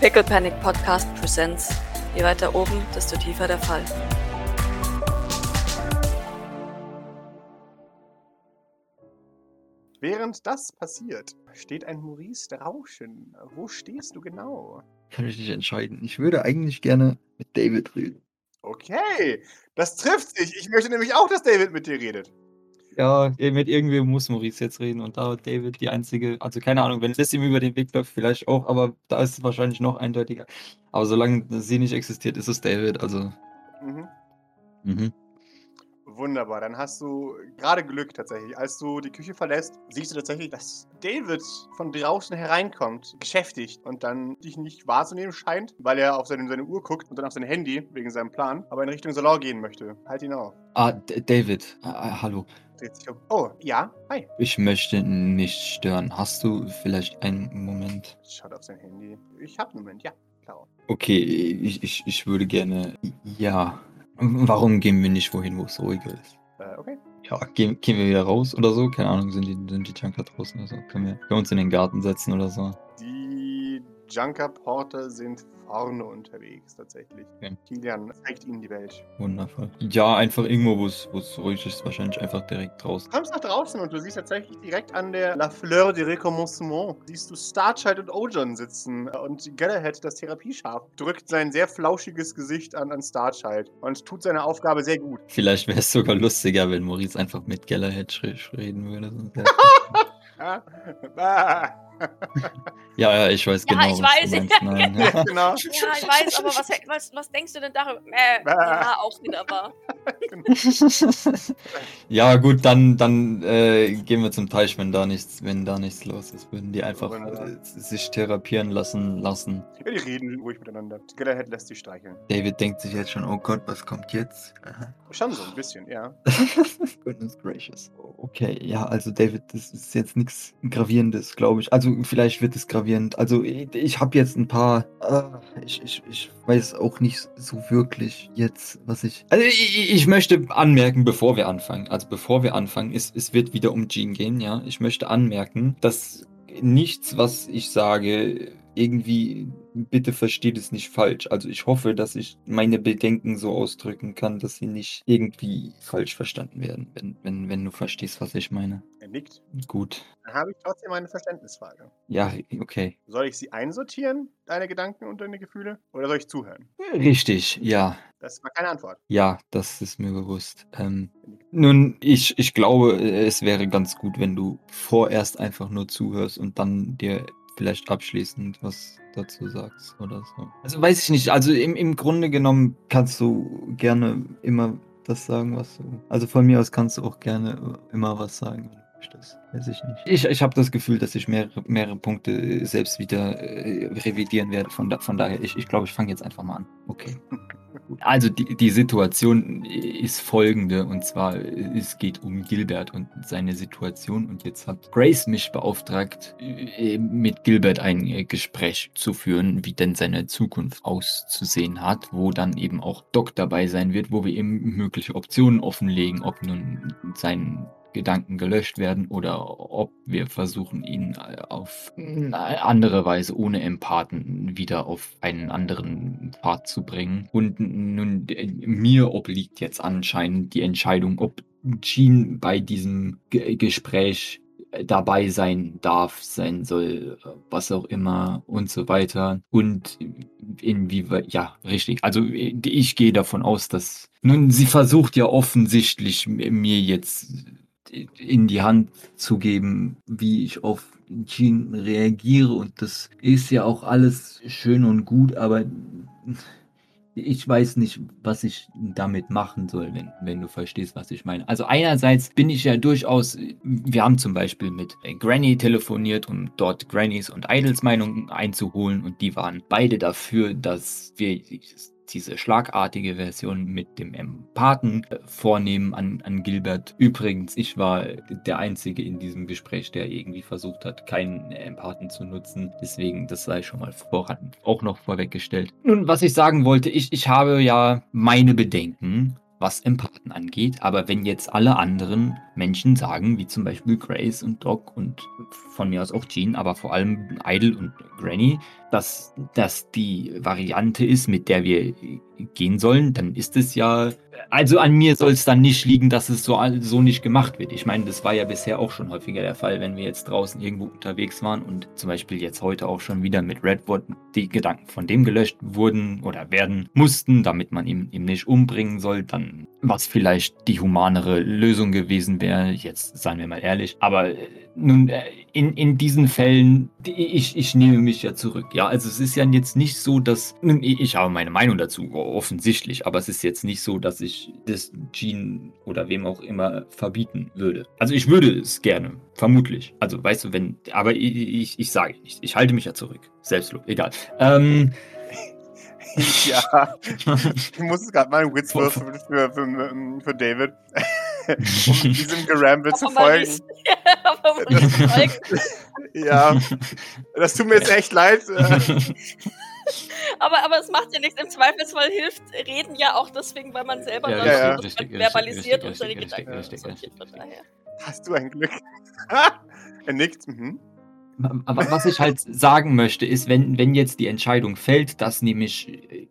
Pickle Panic Podcast Presents. Je weiter oben, desto tiefer der Fall. Während das passiert, steht ein Maurice Rauschen. Wo stehst du genau? Kann ich nicht entscheiden. Ich würde eigentlich gerne mit David reden. Okay, das trifft sich. Ich möchte nämlich auch, dass David mit dir redet. Ja, mit irgendwem muss Maurice jetzt reden und da David die einzige, also keine Ahnung, wenn es ihm über den Weg läuft, vielleicht auch, aber da ist es wahrscheinlich noch eindeutiger. Aber solange sie nicht existiert, ist es David, also. Mhm. Mhm. Wunderbar, dann hast du gerade Glück tatsächlich. Als du die Küche verlässt, siehst du tatsächlich, dass David von draußen hereinkommt, geschäftigt und dann dich nicht wahrzunehmen scheint, weil er auf seine, seine Uhr guckt und dann auf sein Handy wegen seinem Plan, aber in Richtung Salon gehen möchte. Halt ihn auf. Ah, D David, ah, hallo. Dreht sich um. Oh, ja, hi. Ich möchte nicht stören. Hast du vielleicht einen Moment? Schaut auf sein Handy. Ich hab einen Moment, ja, klar. Okay, ich, ich, ich würde gerne. Ja. Warum gehen wir nicht wohin, wo es ruhiger ist? Äh, okay. Ja, gehen, gehen wir wieder raus oder so? Keine Ahnung, sind die, sind die Junker draußen oder so? Können wir, können wir uns in den Garten setzen oder so? Die Junker-Porter sind vorne unterwegs tatsächlich. Okay. Kilian zeigt ihnen die Welt. Wundervoll. Ja, einfach irgendwo, wo es ruhig ist, wahrscheinlich einfach direkt draußen. Du kommst nach draußen und du siehst tatsächlich direkt an der La Fleur de Recommencement, siehst du Starchild und Ojon sitzen und Galahad, das Therapieschaf, drückt sein sehr flauschiges Gesicht an, an Starchild und tut seine Aufgabe sehr gut. Vielleicht wäre es sogar lustiger, wenn Maurice einfach mit Galahad reden würde. wär's- Ah, ah. Ja, ja, ich weiß Ja, genau, ich was weiß, du meinst. Nein, ja. Ja, genau. Ja, ich weiß, aber was, was, was denkst du denn darüber? Äh, ja, auch wieder wahr. ja, gut, dann, dann äh, gehen wir zum Teich, wenn da nichts, wenn da nichts los ist. Würden die einfach äh, sich therapieren lassen lassen. Ja, die reden ruhig miteinander. Galahad lässt sich streicheln. David denkt sich jetzt schon, oh Gott, was kommt jetzt? Aha. Schon so ein bisschen, ja. Goodness gracious. Okay, ja, also David, das ist jetzt nichts Gravierendes, glaube ich. Also vielleicht wird es gravierend. Also ich, ich habe jetzt ein paar. ah, ich, ich, ich weiß auch nicht so wirklich jetzt, was ich. Also ich, ich möchte anmerken, bevor wir anfangen. Also bevor wir anfangen, es, es wird wieder um Jean gehen, ja. Ich möchte anmerken, dass nichts, was ich sage, irgendwie, bitte versteht es nicht falsch. Also ich hoffe, dass ich meine Bedenken so ausdrücken kann, dass sie nicht irgendwie falsch verstanden werden, wenn, wenn, wenn du verstehst, was ich meine. Er nickt. Gut. Dann habe ich trotzdem eine Verständnisfrage. Ja, okay. Soll ich sie einsortieren, deine Gedanken und deine Gefühle? Oder soll ich zuhören? Richtig, ja. Das war keine Antwort. Ja, das ist mir bewusst. Ähm, nun, ich, ich glaube, es wäre ganz gut, wenn du vorerst einfach nur zuhörst und dann dir vielleicht abschließend was dazu sagst oder so. Also weiß ich nicht. Also im, im Grunde genommen kannst du gerne immer das sagen, was du. Also von mir aus kannst du auch gerne immer was sagen. Möchtest. Weiß ich nicht. Ich, ich habe das Gefühl, dass ich mehrere, mehrere Punkte selbst wieder äh, revidieren werde. Von, da, von daher, ich, ich glaube, ich fange jetzt einfach mal an. Okay. Also die, die Situation ist folgende und zwar es geht um Gilbert und seine Situation und jetzt hat Grace mich beauftragt, äh, mit Gilbert ein äh, Gespräch zu führen, wie denn seine Zukunft auszusehen hat, wo dann eben auch Doc dabei sein wird, wo wir eben mögliche Optionen offenlegen, ob nun sein Gedanken gelöscht werden oder ob wir versuchen, ihn äh, auf eine andere Weise ohne Empathen wieder auf einen anderen Pfad zu bringen. Und nun, äh, mir obliegt jetzt anscheinend die Entscheidung, ob Jean bei diesem Ge Gespräch äh, dabei sein darf, sein soll, äh, was auch immer und so weiter. Und inwieweit, ja, richtig. Also äh, ich gehe davon aus, dass nun sie versucht ja offensichtlich mir jetzt in die Hand zu geben, wie ich auf Jean reagiere. Und das ist ja auch alles schön und gut, aber ich weiß nicht, was ich damit machen soll, wenn, wenn du verstehst, was ich meine. Also einerseits bin ich ja durchaus, wir haben zum Beispiel mit Granny telefoniert, um dort Grannys und Idols Meinungen einzuholen und die waren beide dafür, dass wir diese schlagartige Version mit dem Empathen äh, vornehmen an, an Gilbert. Übrigens, ich war der Einzige in diesem Gespräch, der irgendwie versucht hat, keinen Empathen zu nutzen. Deswegen, das sei schon mal voran auch noch vorweggestellt. Nun, was ich sagen wollte, ich, ich habe ja meine Bedenken was Empathen angeht. Aber wenn jetzt alle anderen Menschen sagen, wie zum Beispiel Grace und Doc und von mir aus auch Jean, aber vor allem Idle und Granny, dass das die Variante ist, mit der wir gehen sollen, dann ist es ja. Also an mir soll es dann nicht liegen, dass es so, so nicht gemacht wird. Ich meine, das war ja bisher auch schon häufiger der Fall, wenn wir jetzt draußen irgendwo unterwegs waren und zum Beispiel jetzt heute auch schon wieder mit Redwood die Gedanken von dem gelöscht wurden oder werden mussten, damit man ihn, ihn nicht umbringen soll, dann was vielleicht die humanere Lösung gewesen wäre, jetzt seien wir mal ehrlich. Aber äh, nun, äh, in, in diesen Fällen, ich, ich nehme mich ja zurück. Ja, also es ist ja jetzt nicht so, dass. Ich habe meine Meinung dazu, offensichtlich, aber es ist jetzt nicht so, dass ich das Gene oder wem auch immer verbieten würde. Also ich würde es gerne, vermutlich. Also weißt du, wenn. Aber ich, ich, ich sage nicht. Ich halte mich ja zurück. Selbstlob, egal. Ähm. ja, ich muss gerade mal einen Witz für, für, für, für David um diesem Geramble zu folgen. ja, das tut mir jetzt echt leid. Aber, aber es macht ja nichts. Im Zweifelsfall hilft Reden ja auch deswegen, weil man selber ja, ja, ja. Richtig, verbalisiert richtig, und seine richtig, Gedanken richtig, richtig, Hast du ein Glück? er nickt. Mhm. Aber was ich halt sagen möchte, ist, wenn, wenn jetzt die Entscheidung fällt, dass nämlich äh,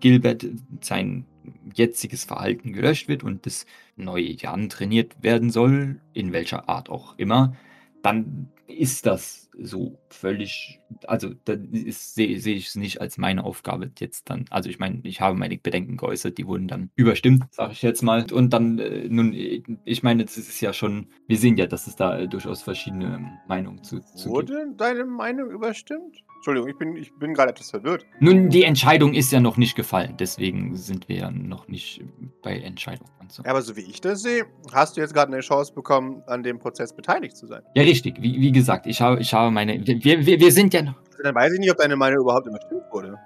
Gilbert sein jetziges Verhalten gelöscht wird und das neue Jan trainiert werden soll, in welcher Art auch immer, dann ist das so völlig, also da sehe seh ich es nicht als meine Aufgabe jetzt dann. Also ich meine, ich habe meine Bedenken geäußert, die wurden dann überstimmt, sage ich jetzt mal. Und dann, äh, nun, ich meine, das ist ja schon, wir sehen ja, dass es da durchaus verschiedene Meinungen zu, zu Wurde gibt. deine Meinung überstimmt? Entschuldigung, ich bin, ich bin gerade etwas verwirrt. Nun, die Entscheidung ist ja noch nicht gefallen, deswegen sind wir ja noch nicht bei Entscheidungen. So. Aber so wie ich das sehe, hast du jetzt gerade eine Chance bekommen, an dem Prozess beteiligt zu sein. Ja, richtig. Wie, wie gesagt, ich habe, ich habe meine. Wir, wir, wir sind ja noch. Also dann weiß ich nicht, ob deine Meinung überhaupt überstimmt wurde.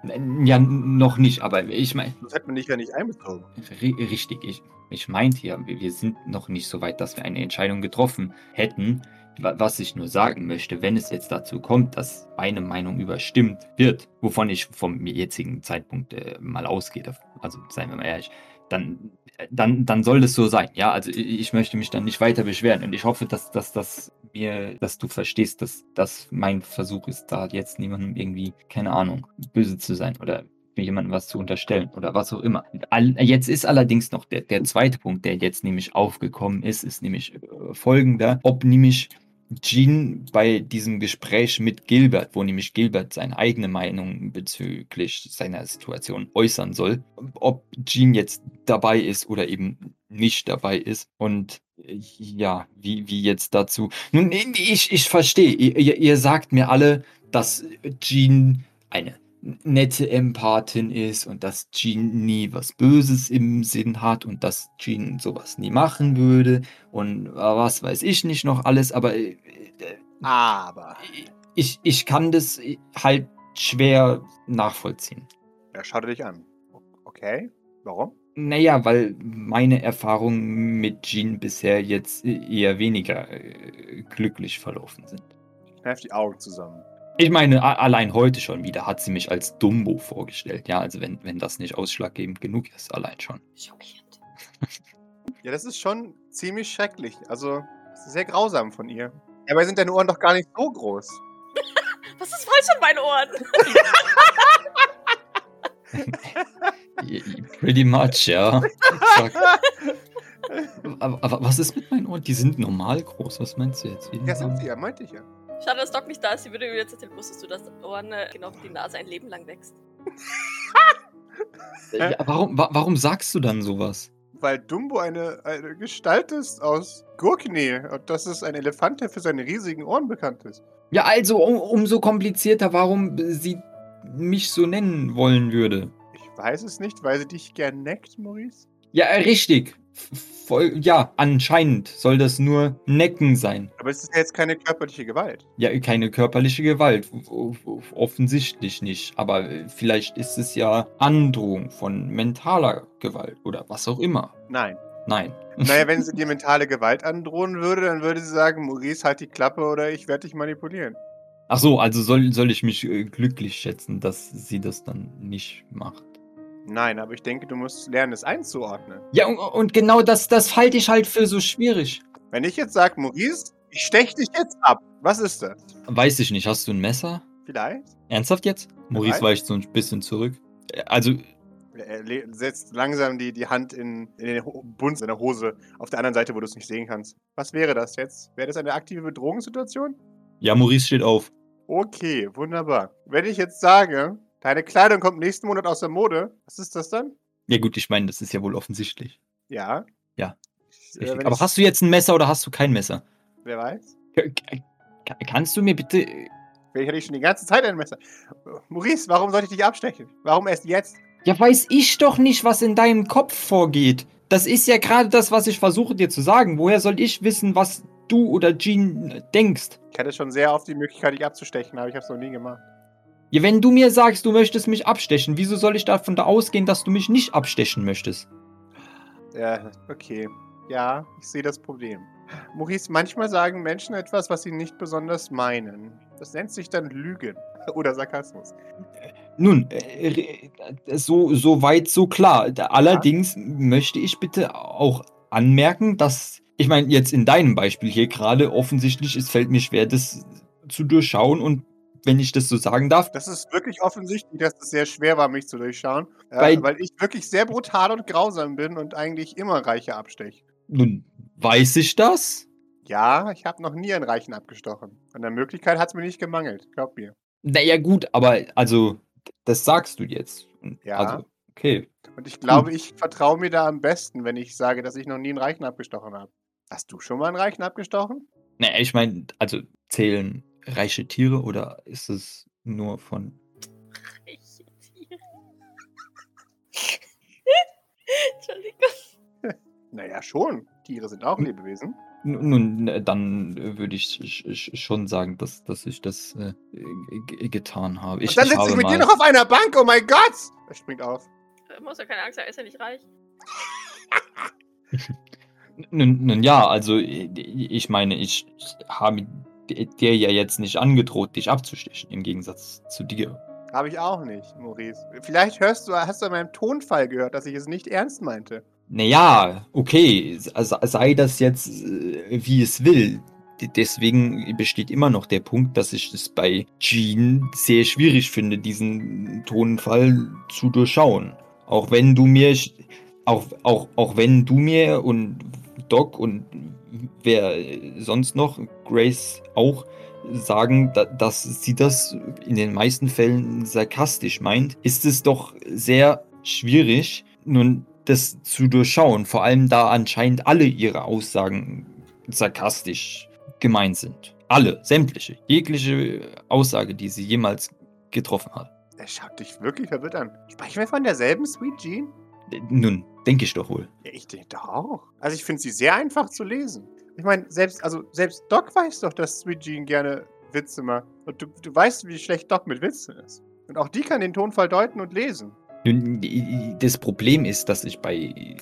Ja, noch nicht, aber ich meine. Das hätte man nicht ja nicht einbezogen. Richtig, ich, ich meinte ja, wir sind noch nicht so weit, dass wir eine Entscheidung getroffen hätten. Was ich nur sagen möchte, wenn es jetzt dazu kommt, dass meine Meinung überstimmt wird, wovon ich vom jetzigen Zeitpunkt äh, mal ausgehe, also seien wir mal ehrlich, dann, dann, dann soll es so sein. Ja, also ich, ich möchte mich dann nicht weiter beschweren und ich hoffe, dass, dass, dass mir, dass du verstehst, dass das mein Versuch ist, da jetzt niemandem irgendwie, keine Ahnung, böse zu sein oder jemandem was zu unterstellen oder was auch immer. Jetzt ist allerdings noch der, der zweite Punkt, der jetzt nämlich aufgekommen ist, ist nämlich äh, folgender, ob nämlich Jean bei diesem Gespräch mit Gilbert, wo nämlich Gilbert seine eigene Meinung bezüglich seiner Situation äußern soll, ob Jean jetzt dabei ist oder eben nicht dabei ist. Und ja, wie, wie jetzt dazu. Nun, ich, ich verstehe, ihr, ihr sagt mir alle, dass Jean eine nette Empathin ist und dass Jean nie was Böses im Sinn hat und dass Jean sowas nie machen würde und was weiß ich nicht noch alles, aber äh, aber ich, ich kann das halt schwer nachvollziehen. Ja, schau dich an. Okay, warum? Naja, weil meine Erfahrungen mit Jean bisher jetzt eher weniger äh, glücklich verlaufen sind. Kneif die Augen zusammen. Ich meine, allein heute schon wieder hat sie mich als Dumbo vorgestellt. Ja, also wenn, wenn das nicht ausschlaggebend genug ist, allein schon. Schockierend. ja, das ist schon ziemlich schrecklich. Also, sehr grausam von ihr. Dabei sind deine Ohren doch gar nicht so groß. Was ist falsch an meinen Ohren? Pretty much, ja. aber, aber, was ist mit meinen Ohren? Die sind normal groß. Was meinst du jetzt? Wie ja, sind sie ja, meinte ich ja. Schade, dass Doc nicht da ist. Sie würde mir jetzt erzählen, wusstest du, dass Ohren äh, genau wie die Nase ein Leben lang wächst. ja, warum, wa warum sagst du dann sowas? Weil Dumbo eine, eine Gestalt ist aus Gurknee und das ist ein Elefant, der für seine riesigen Ohren bekannt ist. Ja, also um, umso komplizierter, warum sie mich so nennen wollen würde. Ich weiß es nicht, weil sie dich gern neckt, Maurice. Ja, richtig. Voll, ja, anscheinend soll das nur Necken sein. Aber es ist ja jetzt keine körperliche Gewalt. Ja, keine körperliche Gewalt. Offensichtlich nicht. Aber vielleicht ist es ja Androhung von mentaler Gewalt oder was auch immer. Nein. Nein. Naja, wenn sie dir mentale Gewalt androhen würde, dann würde sie sagen, Maurice, halt die Klappe oder ich werde dich manipulieren. Ach so, also soll, soll ich mich äh, glücklich schätzen, dass sie das dann nicht macht. Nein, aber ich denke, du musst lernen, es einzuordnen. Ja, und, und genau das, das halte ich halt für so schwierig. Wenn ich jetzt sage, Maurice, ich stech dich jetzt ab, was ist das? Weiß ich nicht, hast du ein Messer? Vielleicht? Ernsthaft jetzt? Maurice weicht so ein bisschen zurück. Also, Er setzt langsam die, die Hand in, in den Bund seiner Hose auf der anderen Seite, wo du es nicht sehen kannst. Was wäre das jetzt? Wäre das eine aktive Bedrohungssituation? ja, Maurice steht auf. Okay, wunderbar. Wenn ich jetzt sage, deine Kleidung kommt nächsten Monat aus der Mode, was ist das dann? Ja gut, ich meine, das ist ja wohl offensichtlich. Ja. Ja, Äh, Richtig. wenn Aber ich- hast du jetzt ein Messer oder hast du kein Messer? Wer weiß? K- Kannst du mir bitte... Vielleicht hatte ich schon die ganze Zeit ein Messer. Maurice, warum sollte ich dich abstechen? Warum erst jetzt? Ja, weiß ich doch nicht, was in deinem Kopf vorgeht. Das ist ja gerade das, was ich versuche dir zu sagen. Woher soll ich wissen, was du oder Jean denkst? Ich hatte schon sehr oft die Möglichkeit, dich abzustechen, aber ich habe es noch nie gemacht. Ja, wenn du mir sagst, du möchtest mich abstechen, wieso soll ich davon da ausgehen, dass du mich nicht abstechen möchtest? Ja, okay. Ja, ich sehe das Problem. Maurice, manchmal sagen Menschen etwas, was sie nicht besonders meinen. Das nennt sich dann Lügen oder Sarkasmus. Nun, äh, so, so weit, so klar. Allerdings möchte ich bitte auch anmerken, dass, ich meine, jetzt in deinem Beispiel hier gerade offensichtlich, es fällt mir schwer, das zu durchschauen und wenn ich das so sagen darf, Das ist wirklich offensichtlich, dass es sehr schwer war, mich zu durchschauen, äh, Weil- ich wirklich sehr brutal und grausam bin und eigentlich immer Reiche absteche. nun weiß ich das. Ja, ich habe noch nie einen Reichen abgestochen. An der Möglichkeit hat es mir nicht gemangelt, glaub mir. Naja, gut, aber also, das sagst du jetzt. Ja. Also, okay. Und ich glaube, ich vertraue mir da am besten, wenn ich sage, dass ich noch nie einen Reichen abgestochen habe. Hast du schon mal einen Reichen abgestochen? Naja, ich meine, also zählen reiche Tiere oder ist es nur von. Ich Tiere. Entschuldigung. Naja, schon. Tiere sind auch. Lebewesen. Nun, äh, dann äh, würde ich sch- sch- schon sagen, dass, dass ich das äh, getan habe. Ich, Und dann sitze ich mit dir noch auf einer Bank, oh mein Gott! Er springt auf. Du musst ja keine Angst haben, er ist ja nicht reich. Nun, nun ja, also äh, ich meine, ich habe dir ja jetzt nicht angedroht, dich abzustechen, im Gegensatz zu dir. Habe ich auch nicht, Maurice. Vielleicht hörst du, hast du an meinem Tonfall gehört, dass ich es nicht ernst meinte. Naja, okay, se- sei das jetzt äh, wie es will. Deswegen besteht immer noch der Punkt, dass ich es bei Jean sehr schwierig finde, diesen Tonfall zu durchschauen. Auch wenn du mir, auch, auch, auch wenn du mir und Doc und wer sonst noch, Grace auch, sagen, da, dass sie das in den meisten Fällen sarkastisch meint, ist es doch sehr schwierig, nun das zu durchschauen, vor allem da anscheinend alle ihre Aussagen sarkastisch gemeint sind. Alle, sämtliche, jegliche Aussage, die sie jemals getroffen hat. Er schaut dich wirklich verwirrt an. Sprechen wir von derselben Sweet Jean? Äh, Nun, denke ich doch wohl. Ja, ich denke doch auch. Also ich finde sie sehr einfach zu lesen. Ich meine, selbst, also selbst Doc weiß doch, dass Sweet Jean gerne Witze macht. Und du, du weißt, wie schlecht Doc mit Witzen ist. Und auch die kann den Tonfall deuten und lesen. Nun, Das Problem ist, dass ich bei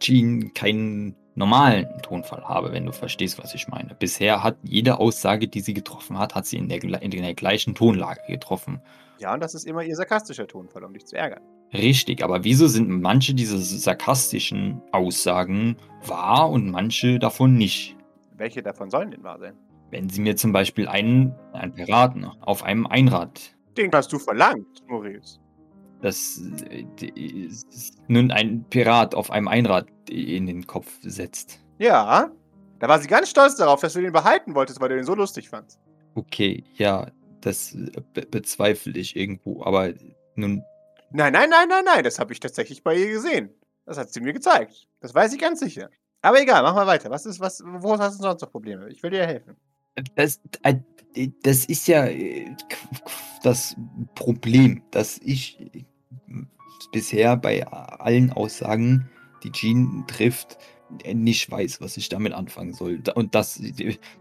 Jean keinen normalen Tonfall habe, wenn du verstehst, was ich meine. Bisher hat jede Aussage, die sie getroffen hat, hat sie in der, in der gleichen Tonlage getroffen. Ja, und das ist immer ihr sarkastischer Tonfall, um dich zu ärgern. Richtig, aber wieso sind manche dieser sarkastischen Aussagen wahr und manche davon nicht? Welche davon sollen denn wahr sein? Wenn sie mir zum Beispiel einen, einen Piraten auf einem Einrad, Den hast du verlangt, Maurice. das äh, nun ein Pirat auf einem Einrad in den Kopf setzt. Ja. Da war sie ganz stolz darauf, dass du den behalten wolltest, weil du den so lustig fandst. Okay, ja, das äh, be bezweifle ich irgendwo, aber nun, Nein, nein, nein, nein, nein. Das habe ich tatsächlich bei ihr gesehen. Das hat sie mir gezeigt. Das weiß ich ganz sicher. Aber egal, mach mal weiter. Was ist, was, wo hast du sonst noch Probleme? Ich will dir helfen. das, äh, das ist ja äh, das Problem, dass ich äh, bisher bei allen Aussagen, die Jean trifft, nicht weiß, was ich damit anfangen soll. Und das,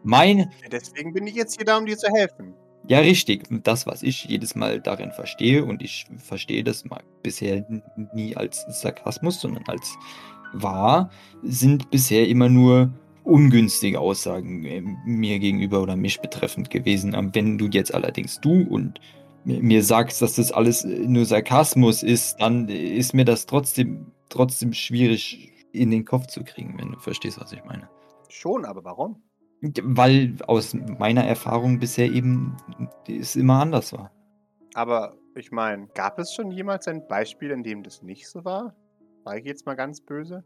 mein, Deswegen bin ich jetzt hier da, um dir zu helfen. Ja richtig, das, was ich jedes Mal darin verstehe, und ich verstehe das mal bisher nie als Sarkasmus, sondern als wahr, sind bisher immer nur ungünstige Aussagen äh, mir gegenüber oder mich betreffend gewesen. Ähm, Wenn du jetzt allerdings du und mir sagst, dass das alles nur Sarkasmus ist, dann ist mir das trotzdem, trotzdem schwierig in den Kopf zu kriegen, wenn du verstehst, was ich meine. Schon, aber warum? Weil aus meiner Erfahrung bisher eben es immer anders war. Aber ich meine, gab es schon jemals ein Beispiel, in dem das nicht so war? War ich jetzt mal ganz böse?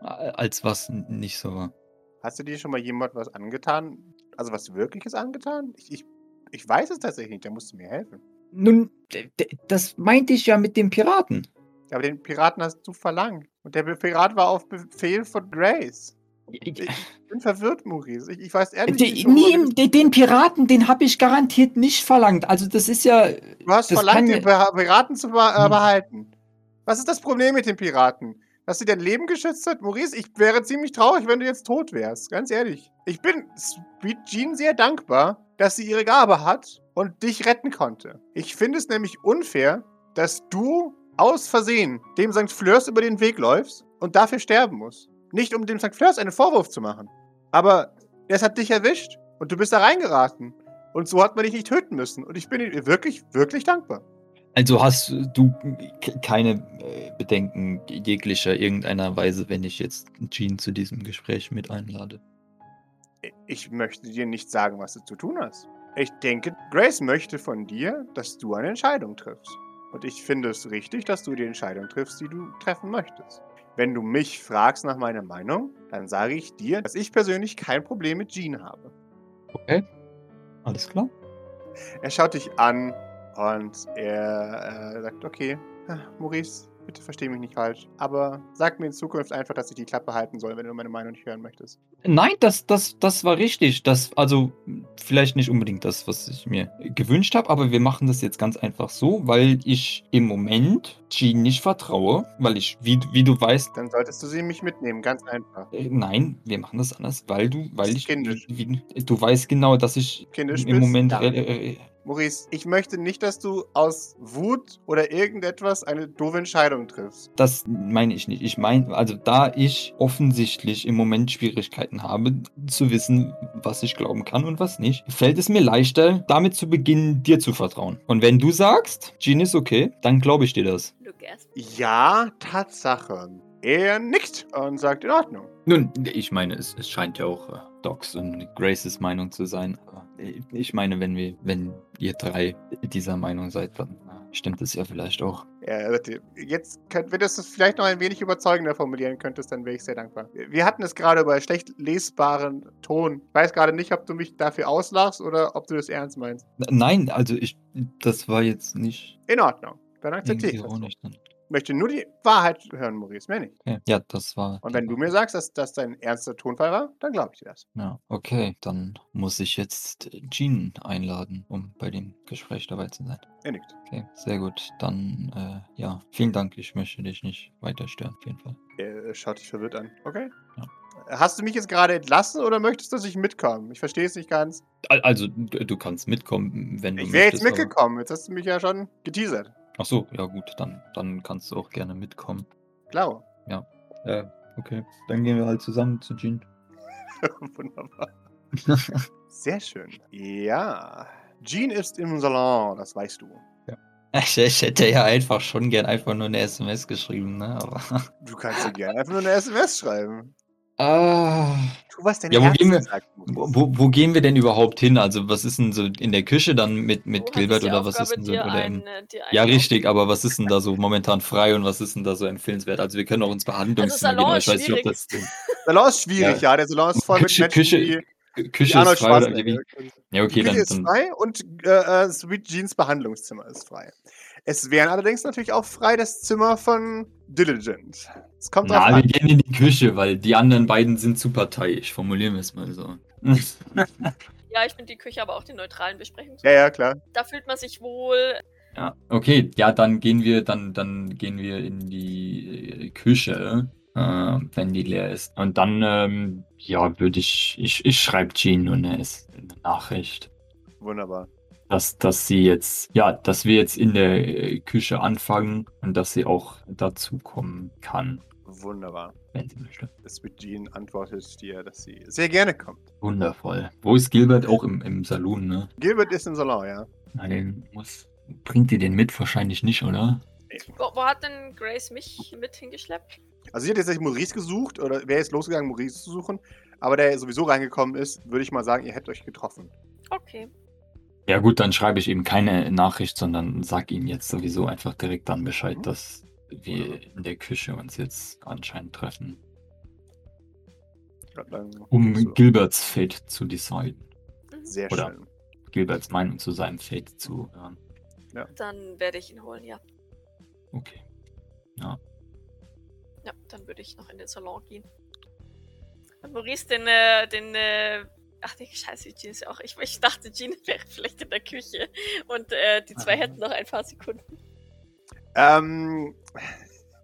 Als was nicht so war. Hast du dir schon mal jemand was angetan? Also was Wirkliches angetan? Ich, ich, ich weiß es tatsächlich nicht, da musst du mir helfen. Nun, das meinte ich ja mit dem Piraten. Aber den Piraten hast du verlangt. Und der Pirat war auf Befehl von Grace. Ich, bin verwirrt, Maurice. Ich, ich weiß ehrlich nicht. Den, den Piraten, den habe ich garantiert nicht verlangt. Also das ist ja. Du hast verlangt, den Piraten zu hm. behalten. Was ist das Problem mit den Piraten? Dass sie dein Leben geschützt hat? Maurice, ich wäre ziemlich traurig, wenn du jetzt tot wärst. Ganz ehrlich. Ich bin Sweet Jean sehr dankbar, dass sie ihre Gabe hat und dich retten konnte. Ich finde es nämlich unfair, dass du aus Versehen dem St. Fleurs über den Weg läufst und dafür sterben musst. Nicht um dem St. Fleurs einen Vorwurf zu machen. Aber es hat dich erwischt und du bist da reingeraten. Und so hat man dich nicht töten müssen. Und ich bin dir wirklich, wirklich dankbar. Also hast du keine äh, Bedenken jeglicher irgendeiner Weise, wenn ich jetzt Jean zu diesem Gespräch mit einlade? Ich möchte dir nicht sagen, was du zu tun hast. Ich denke, Grace möchte von dir, dass du eine Entscheidung triffst. Und ich finde es richtig, dass du die Entscheidung triffst, die du treffen möchtest. Wenn du mich fragst nach meiner Meinung, dann sage ich dir, dass ich persönlich kein Problem mit Jean habe. Okay. Alles klar. Er schaut dich an und er äh, sagt, okay, Maurice, bitte versteh mich nicht falsch, aber sag mir in Zukunft einfach, dass ich die Klappe halten soll, wenn du meine Meinung nicht hören möchtest. Nein, das, das, das war richtig. Das, also vielleicht nicht unbedingt das, was ich mir gewünscht habe, aber wir machen das jetzt ganz einfach so, weil ich im Moment Jean nicht vertraue, weil ich, wie, wie du weißt. Dann solltest du sie mich mitnehmen, ganz einfach. Äh, nein, wir machen das anders, weil du, weil ich. Kindisch. Wie, du weißt genau, dass ich Kindisch im bist, Moment. Äh, äh, Maurice, ich möchte nicht, dass du aus Wut oder irgendetwas eine doofe Entscheidung triffst. Das meine ich nicht. Ich meine, also da ich offensichtlich im Moment Schwierigkeiten habe, zu wissen, was ich glauben kann und was nicht, fällt es mir leichter, damit zu beginnen, dir zu vertrauen. Und wenn du sagst, Jean ist okay, dann glaube ich dir das. Ja, Tatsache. Er nickt und sagt in Ordnung. Nun, ich meine, es, es scheint ja auch äh, Docs und Graces Meinung zu sein. Aber ich meine, wenn wir, wenn ihr drei dieser Meinung seid, dann stimmt es ja vielleicht auch. Ja, jetzt, könnt, wenn du es vielleicht noch ein wenig überzeugender formulieren könntest, dann wäre ich sehr dankbar. Wir hatten es gerade über schlecht lesbaren Ton. Ich weiß gerade nicht, ob du mich dafür auslachst oder ob du das ernst meinst. Nein, also ich, das war jetzt nicht. In Ordnung. Dann akzeptiere ich das möchte nur die Wahrheit hören, Maurice, mehr nicht. Okay. Ja, das war. Und wenn du mir sagst, dass das dein ernster Tonfall war, dann glaube ich dir das. Ja, okay, dann muss ich jetzt Jean einladen, um bei dem Gespräch dabei zu sein. Er nickt. Okay, sehr gut. Dann, äh, ja, vielen Dank. Ich möchte dich nicht weiter stören, auf jeden Fall. Er schaut dich verwirrt an. Okay. Ja. Hast du mich jetzt gerade entlassen oder möchtest du, dass ich mitkomme? Ich verstehe es nicht ganz. Also, du kannst mitkommen, wenn du Ich wäre jetzt mitgekommen. Jetzt hast du mich ja schon geteasert. Ach so, ja gut, dann, dann kannst du auch gerne mitkommen. Klar. Ja. Äh, okay. Dann gehen wir halt zusammen zu Jean. Wunderbar. Sehr schön. Ja. Jean ist im Salon, das weißt du. Ja. Ich, ich, hätte ja einfach schon gern einfach nur eine SMS geschrieben, ne? Aber du kannst ja gerne einfach nur eine SMS schreiben. Ah. Tu, was dein ja, wo gehen, wir, wo, wo, gehen wir denn überhaupt hin? Also, was ist denn so in der Küche dann mit, mit Gilbert oder was ist denn so? Oder im, ja, richtig, aber was ist denn da so momentan frei und was ist denn da so empfehlenswert? Also, wir können auch ins Behandlungszimmer also gehen, ich weiß nicht, ob das. Salon ist schwierig, ja. ja. Der Salon ist voll Küche, mit Menschen, Küche, die, Küche ist frei oder? Ja, okay, die Küche dann, ist frei und äh, äh, Sweet Jeans Behandlungszimmer ist frei. Es wären allerdings natürlich auch frei das Zimmer von Diligent. Es kommt Na, wir gehen in die Küche, weil die anderen beiden sind zu parteiisch. Formulieren wir es mal so. ja, ich finde die Küche aber auch den neutralen besprechen. Ja, ja, klar. Da fühlt man sich wohl. Ja, okay. Ja, dann gehen wir, dann, dann gehen wir in die äh, Küche, äh, wenn die leer ist. Und dann, ähm, ja, würde ich, ich, ich schreibe Jean nur eine, eine Nachricht. Wunderbar dass, dass sie jetzt, ja, dass wir jetzt in der äh, Küche anfangen und dass sie auch dazu kommen kann. Wunderbar. Wenn sie möchte. Das mit Jean antwortet dir, dass sie sehr gerne kommt. Wundervoll. Wo ist Gilbert? Auch im, im Salon, ne? Gilbert ist im Salon, ja. Nein, muss, Bringt ihr den mit? Wahrscheinlich nicht, oder? Wo, wo hat denn Grace mich mit hingeschleppt? Also, sie hat jetzt nicht Maurice gesucht, oder wäre jetzt losgegangen, Maurice zu suchen. Aber der sowieso reingekommen ist, würde ich mal sagen, ihr hättet euch getroffen. Okay. Ja gut, dann schreibe ich ihm keine Nachricht, sondern sag ihm jetzt sowieso einfach direkt dann Bescheid, Mhm. dass wir in der Küche uns jetzt anscheinend treffen, Ja, dann um du- Gilberts Fate zu deciden. Sehr oder- schön. Gilberts Meinung zu seinem Fate zu hören. Dann werde ich ihn holen, ja. Okay. Ja, dann würde ich noch in den Salon gehen. Maurice den, äh, den, äh, ach nee, scheiße, Jean ist ja auch, ich, ich dachte, Jean wäre vielleicht in der Küche und äh, die zwei Ah. hätten noch ein paar Sekunden. Ähm,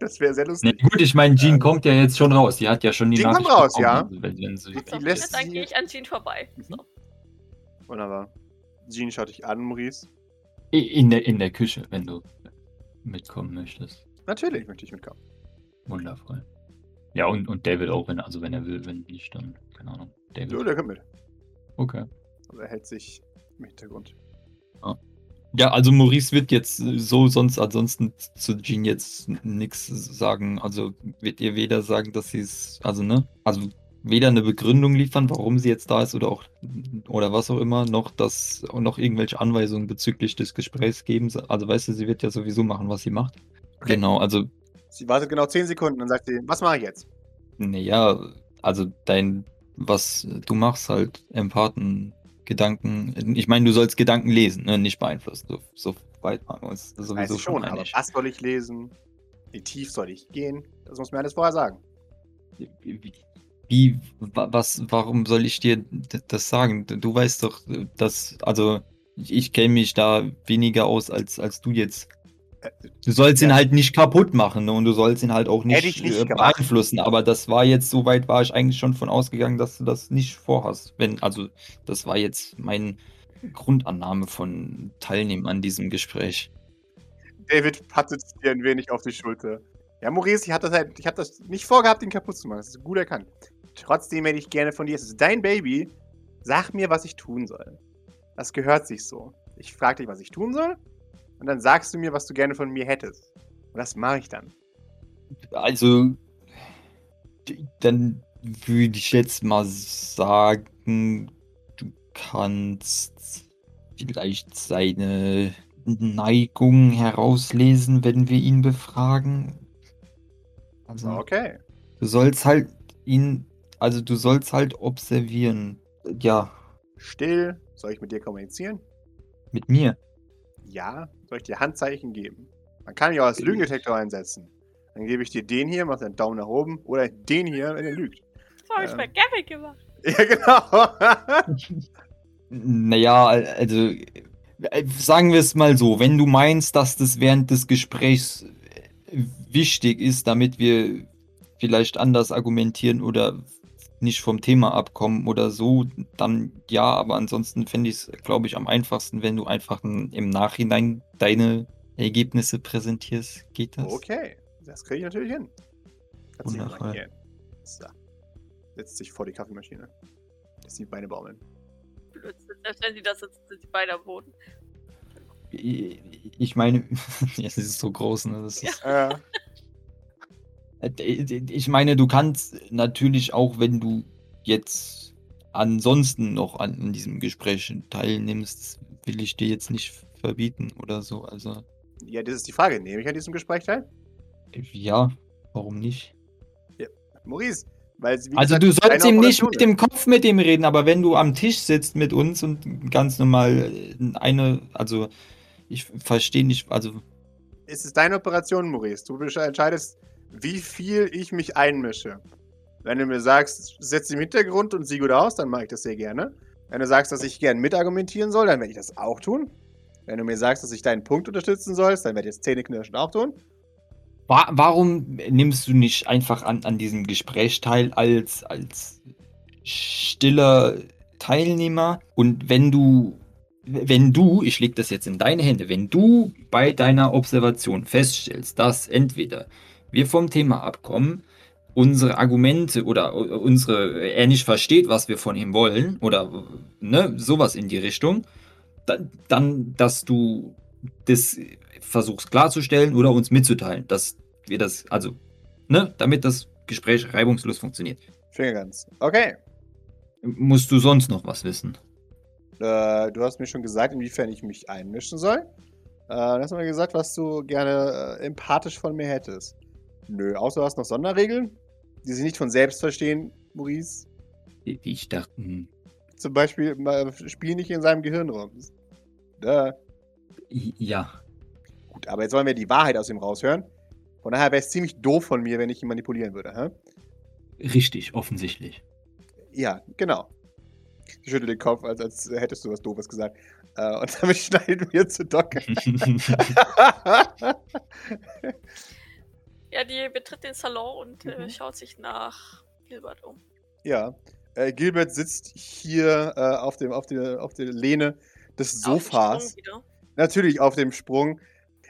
das wäre sehr Nee, lustig. gut, ich meine, Jean Ähm, kommt ja jetzt schon raus. Die hat ja schon die Jean kommt Nachricht raus, ja. Wenn, wenn sie, So, lässt dann gehe ich an Jean vorbei. Mhm. So. Wunderbar. Jean schaut dich an, Maurice. in, der, in der Küche, wenn du mitkommen möchtest. Natürlich möchte ich mitkommen. Wundervoll. Ja, und, und David auch, wenn, also wenn er will, wenn nicht, dann, keine Ahnung. David. So, der kommt mit. Okay. Also er hält sich im Hintergrund. Ja, also Maurice wird jetzt so sonst ansonsten zu Jean jetzt nichts sagen. Also wird ihr weder sagen, dass sie es, also ne, also weder eine Begründung liefern, warum sie jetzt da ist oder auch oder was auch immer, noch das noch irgendwelche Anweisungen bezüglich des Gesprächs geben. Also weißt du, sie wird ja sowieso machen, was sie macht. Okay. Genau, also Sie wartet genau 10 Sekunden und sagt sie, was mache ich jetzt? Naja, also dein, was du machst, halt Empathen, Gedanken. Ich meine, du sollst Gedanken lesen, ne? nicht beeinflussen. So, so weit waren wir uns sowieso ich schon, aber was soll ich lesen? Wie tief soll ich gehen? Das muss mir alles vorher sagen. Wie, wie, wa- was, warum soll ich dir das sagen? Du weißt doch, dass, also ich, ich kenne mich da weniger aus als, als du jetzt. Du sollst ihn Ja. halt nicht kaputt machen ne? und du sollst ihn halt auch nicht, nicht äh, gemacht. beeinflussen. Aber das war jetzt, so weit war ich eigentlich schon von ausgegangen, dass du das nicht vorhast. Wenn, also, das war jetzt meine Grundannahme von Teilnehmern an diesem Gespräch. David pattet dir ein wenig auf die Schulter. Ja, Maurice, ich habe das, halt, ich hab das nicht vorgehabt, ihn kaputt zu machen. Das ist gut erkannt. Trotzdem hätte ich gerne von dir, es ist dein Baby. Sag mir, was ich tun soll. Das gehört sich so. Ich frage dich, was ich tun soll. Und dann sagst du mir, was du gerne von mir hättest. Und das mache ich dann. Also, dann würde ich jetzt mal sagen, du kannst vielleicht seine Neigung herauslesen, wenn wir ihn befragen. Also, Okay. du sollst halt ihn, also du sollst halt observieren. Ja, Still. Soll ich mit dir kommunizieren? mit mir. Ja. Soll ich dir Handzeichen geben? Man kann ja auch als Lügendetektor einsetzen. Dann gebe ich dir den hier, mach einen Daumen nach oben. Oder den hier, wenn er lügt. Das habe ich Ähm. bei Gary gemacht. Ja, genau. Naja, also äh, sagen wir es mal so, wenn du meinst, dass das während des Gesprächs äh, wichtig ist, damit wir vielleicht anders argumentieren oder nicht vom Thema abkommen oder so, dann ja, aber ansonsten fände ich es, glaube ich, am einfachsten, wenn du einfach im Nachhinein deine Ergebnisse präsentierst. Geht das? Okay, das kriege ich natürlich hin. Kannst Wundervoll. markieren. So. Setzt sich vor die Kaffeemaschine. Lässt die Beine baumeln. Blödsinn. Wenn sie das jetzt sind die Beine am Boden. Ich meine, es ist so groß, ne? Das ist, Äh, Ich meine, du kannst natürlich auch, wenn du jetzt ansonsten noch an, an diesem Gespräch teilnimmst, will ich dir jetzt nicht verbieten oder so. Also, ja, das ist die Frage. Nehme ich an diesem Gespräch teil? ja, warum nicht? Maurice, weil wie Also, gesagt, du sollst ihm nicht mit dem Kopf mit ihm reden, aber wenn du am Tisch sitzt mit uns und ganz normal äh, eine, also, ich verstehe nicht, also, ist. Es ist deine Operation, Maurice. Du entscheidest, wie viel ich mich einmische. Wenn du mir sagst, setz dich im Hintergrund und sieh gut aus, dann mache ich das sehr gerne. Wenn du sagst, dass ich gern mitargumentieren soll, dann werde ich das auch tun. Wenn du mir sagst, dass ich deinen Punkt unterstützen sollst, dann werde ich das zähneknirschend auch tun. Wa warum nimmst du nicht einfach an, an diesem Gespräch teil als, als stiller Teilnehmer? Und wenn du, wenn du, ich lege das jetzt in deine Hände, wenn du bei deiner Observation feststellst, dass entweder wir vom Thema abkommen, unsere Argumente oder unsere, er nicht versteht, was wir von ihm wollen, oder ne, sowas in die Richtung, dann, dann dass du das versuchst klarzustellen oder uns mitzuteilen, dass wir das, also, ne, damit das Gespräch reibungslos funktioniert. Fingerguns. Okay. Musst du sonst noch was wissen? Äh, du hast mir schon gesagt, inwiefern ich mich einmischen soll. Äh, dann hast du mir gesagt, was du gerne äh, empathisch von mir hättest. Nö, außer du hast noch Sonderregeln, die sich nicht von selbst verstehen, Maurice. Ich ich dachte, hm, Zum Beispiel, spiel nicht in seinem Gehirn rum. Da. ja, Gut, aber jetzt wollen wir die Wahrheit aus ihm raushören. Von daher wäre es ziemlich doof von mir, wenn ich ihn manipulieren würde. Hä? richtig, offensichtlich. Ja, genau. Ich schüttel den Kopf, als, als hättest du was Doofes gesagt. Äh, und damit schneiden wir zu Doc. Ja, die betritt den Salon und äh, Mhm. schaut sich nach Gilbert um. ja. Äh, Gilbert sitzt hier äh, auf, dem, auf, der, auf der Lehne des Auf Sofas. Wieder. Natürlich auf dem Sprung.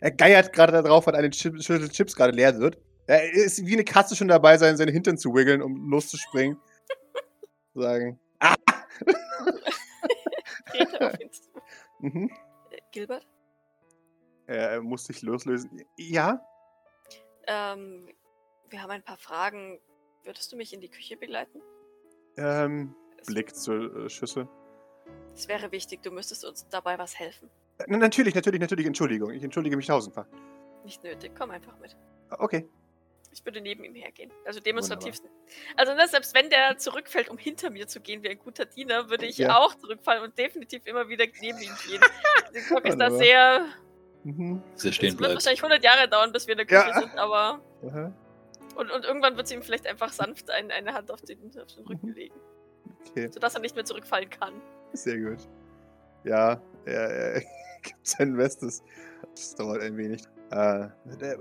Er geiert gerade darauf, weil eine Chip Schüssel Chips gerade leer wird. Er ist wie eine Katze schon dabei, seine, seine Hintern zu wiggeln, um loszuspringen. Sagen. Auf zu. Mhm. Äh, Gilbert? Er, er muss sich loslösen. Ja? Ähm, wir haben ein paar Fragen. Würdest du mich in die Küche begleiten? Ähm, Blick zur äh, Schüssel. Es wäre wichtig, du müsstest uns dabei was helfen. Äh, na, natürlich, natürlich, natürlich. Entschuldigung. Ich entschuldige mich tausendfach. Nicht nötig, komm einfach mit. Okay. Ich würde neben ihm hergehen. Also demonstrativ. Also ne, selbst wenn der zurückfällt, um hinter mir zu gehen wie ein guter Diener, würde ich Ja. auch zurückfallen und definitiv immer wieder neben ihm gehen. Der Kopf ist da sehr. Mhm. Er stehen Es wird bleibt. wahrscheinlich 100 Jahre dauern, bis wir in der Küche Ja. sind, aber. Aha. Und, und irgendwann wird sie ihm vielleicht einfach sanft ein, eine Hand auf den, auf den Rücken Mhm. legen, Okay. sodass er nicht mehr zurückfallen kann. Sehr gut. Ja, er, er gibt sein Bestes. Das dauert ein wenig. Äh,